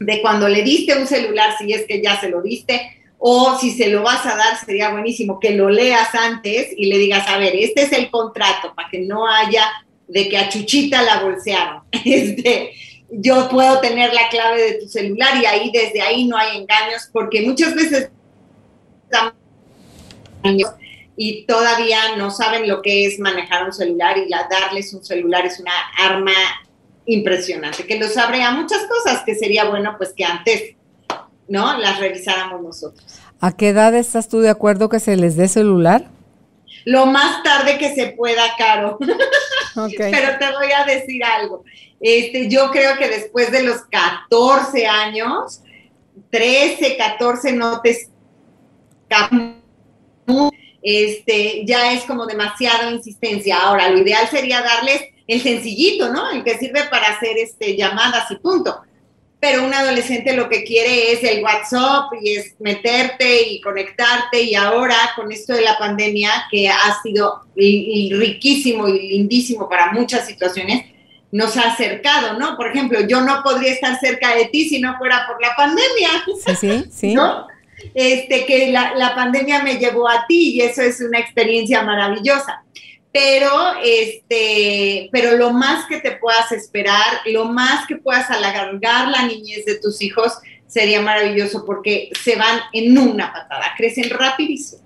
de cuando le diste un celular, si es que ya se lo diste, o si se lo vas a dar, sería buenísimo que lo leas antes y le digas, a ver, este es el contrato, para que no haya de que a Chuchita la bolsearon. (laughs) Este, yo puedo tener la clave de tu celular y ahí desde ahí no hay engaños, porque muchas veces y todavía no saben lo que es manejar un celular y la, darles un celular es una arma impresionante, que los abre a muchas cosas que sería bueno pues que antes, ¿no? Las revisáramos nosotros. ¿A qué edad estás tú de acuerdo que se les dé celular? Lo más tarde que se pueda, Caro. (laughs) Pero te voy a decir algo. Este, yo creo que después de los 14 años, 13, 14, no te este, ya es como demasiada insistencia. Ahora, lo ideal sería darles el sencillito, ¿no? El que sirve para hacer este, llamadas y punto. Pero un adolescente lo que quiere es el WhatsApp y es meterte y conectarte y ahora con esto de la pandemia que ha sido riquísimo y lindísimo para muchas situaciones, nos ha acercado, ¿no? Por ejemplo, yo no podría estar cerca de ti si no fuera por la pandemia. Sí, sí, sí. ¿No? Este, que la, la pandemia me llevó a ti y eso es una experiencia maravillosa pero este, pero lo más que te puedas esperar, lo más que puedas alargar la niñez de tus hijos sería maravilloso porque se van en una patada, crecen rapidísimo.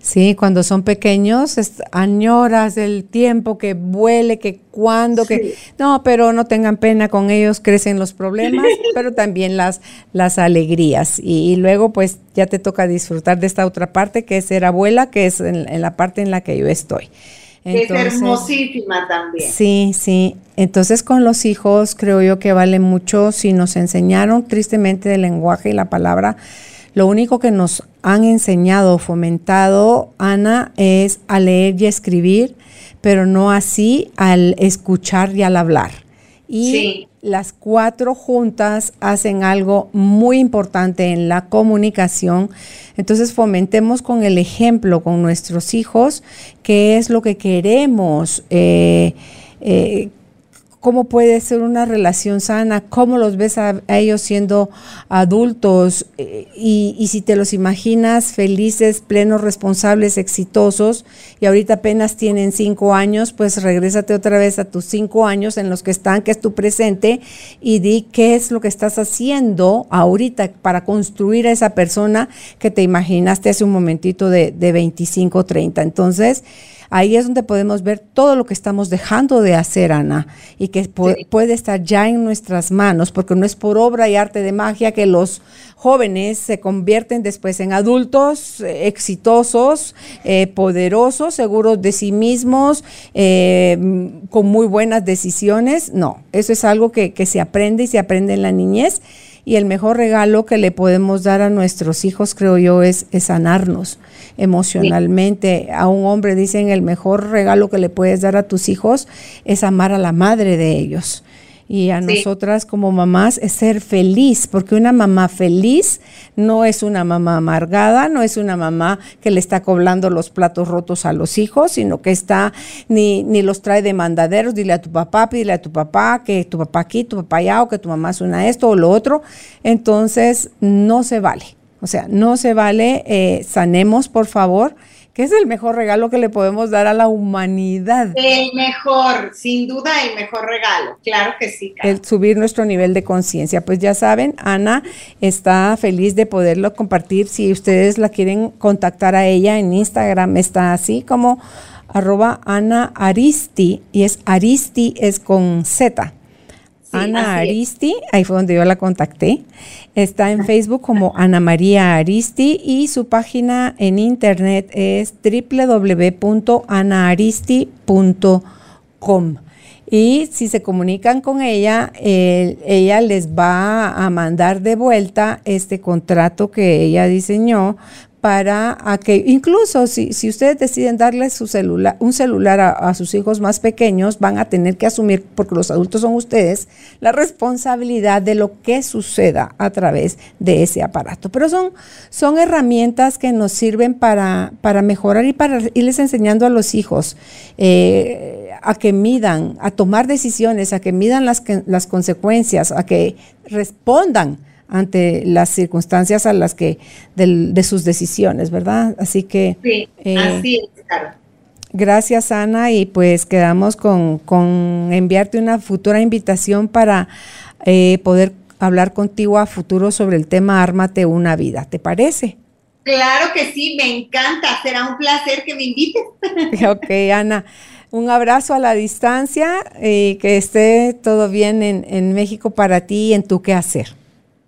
Sí, cuando son pequeños añoras el tiempo que vuele, que cuando, que no, pero no tengan pena con ellos, crecen los problemas, (laughs) pero también las, las alegrías. Y, luego pues ya te toca disfrutar de esta otra parte que es ser abuela, que es en la parte en la que yo estoy es hermosísima también. Sí, sí. Entonces con los hijos creo yo que vale mucho si nos enseñaron tristemente el lenguaje y la palabra. Lo único que nos han enseñado, fomentado, Ana, es a leer y escribir, pero no así al escuchar y al hablar. Y las cuatro juntas hacen algo muy importante en la comunicación. Entonces fomentemos con el ejemplo con nuestros hijos qué es lo que queremos. Eh, eh, cómo puede ser una relación sana, cómo los ves a, ellos siendo adultos eh, y, si te los imaginas felices, plenos, responsables, exitosos y ahorita apenas tienen cinco años, pues regrésate otra vez a tus cinco años en los que están, que es tu presente y di qué es lo que estás haciendo ahorita para construir a esa persona que te imaginaste hace un momentito de, de 25, 30. Entonces, Ahí es donde podemos ver todo lo que estamos dejando de hacer, Ana, y que puede estar ya en nuestras manos, porque no es por obra y arte de magia que los jóvenes se convierten después en adultos eh, exitosos, eh, poderosos, seguros de sí mismos, eh, con muy buenas decisiones. No, eso es algo que, que se aprende y se aprende en la niñez y el mejor regalo que le podemos dar a nuestros hijos, creo yo, es, sanarnos emocionalmente. A un hombre dicen el mejor regalo que le puedes dar a tus hijos es amar a la madre de ellos y a nosotras como mamás es ser feliz, porque una mamá feliz no es una mamá amargada, no es una mamá que le está cobrando los platos rotos a los hijos, sino que está, ni, ni los trae de mandaderos, dile a tu papá, dile a tu papá, que tu papá aquí, tu papá allá, o que tu mamá es una esto o lo otro. Entonces, no se vale. O sea, no se vale, eh, sanemos por favor que es el mejor regalo que le podemos dar a la humanidad. El mejor, sin duda el mejor regalo, claro que sí. El subir nuestro nivel de conciencia. Pues ya saben, Ana está feliz de poderlo compartir. Si ustedes la quieren contactar a ella en Instagram, está así como arroba Ana Aristi, y es Aristi es con Z. Ana Aristi, ahí fue donde yo la contacté. Está en Facebook como Ana María Aristi y su página en internet es www.anaaristi.com. Y si se comunican con ella, ella les va a mandar de vuelta este contrato que ella diseñó para que incluso si, si, ustedes deciden darles su celular, un celular a, sus hijos más pequeños, van a tener que asumir, porque los adultos son ustedes, la responsabilidad de lo que suceda a través de ese aparato. Pero son, son herramientas que nos sirven para, para mejorar y para irles enseñando a los hijos eh, a que midan, a tomar decisiones, a que midan las, las consecuencias, a que respondan ante las circunstancias a las que de sus decisiones, ¿verdad? Así que sí, eh, así es, claro. Gracias Ana y pues quedamos con, enviarte una futura invitación para eh, poder hablar contigo a futuro sobre el tema Ármate una vida, ¿te parece? Claro que sí, me encanta, será un placer que me invites. (laughs) ok, Ana. Un abrazo a la distancia y que esté todo bien en, en México para ti y en tu quehacer.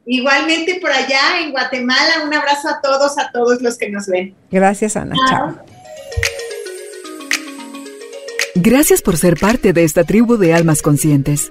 Igualmente por allá en Guatemala, un abrazo a todos, a todos los que nos ven. Gracias, Ana. Chao. Gracias por ser parte de esta tribu de almas conscientes.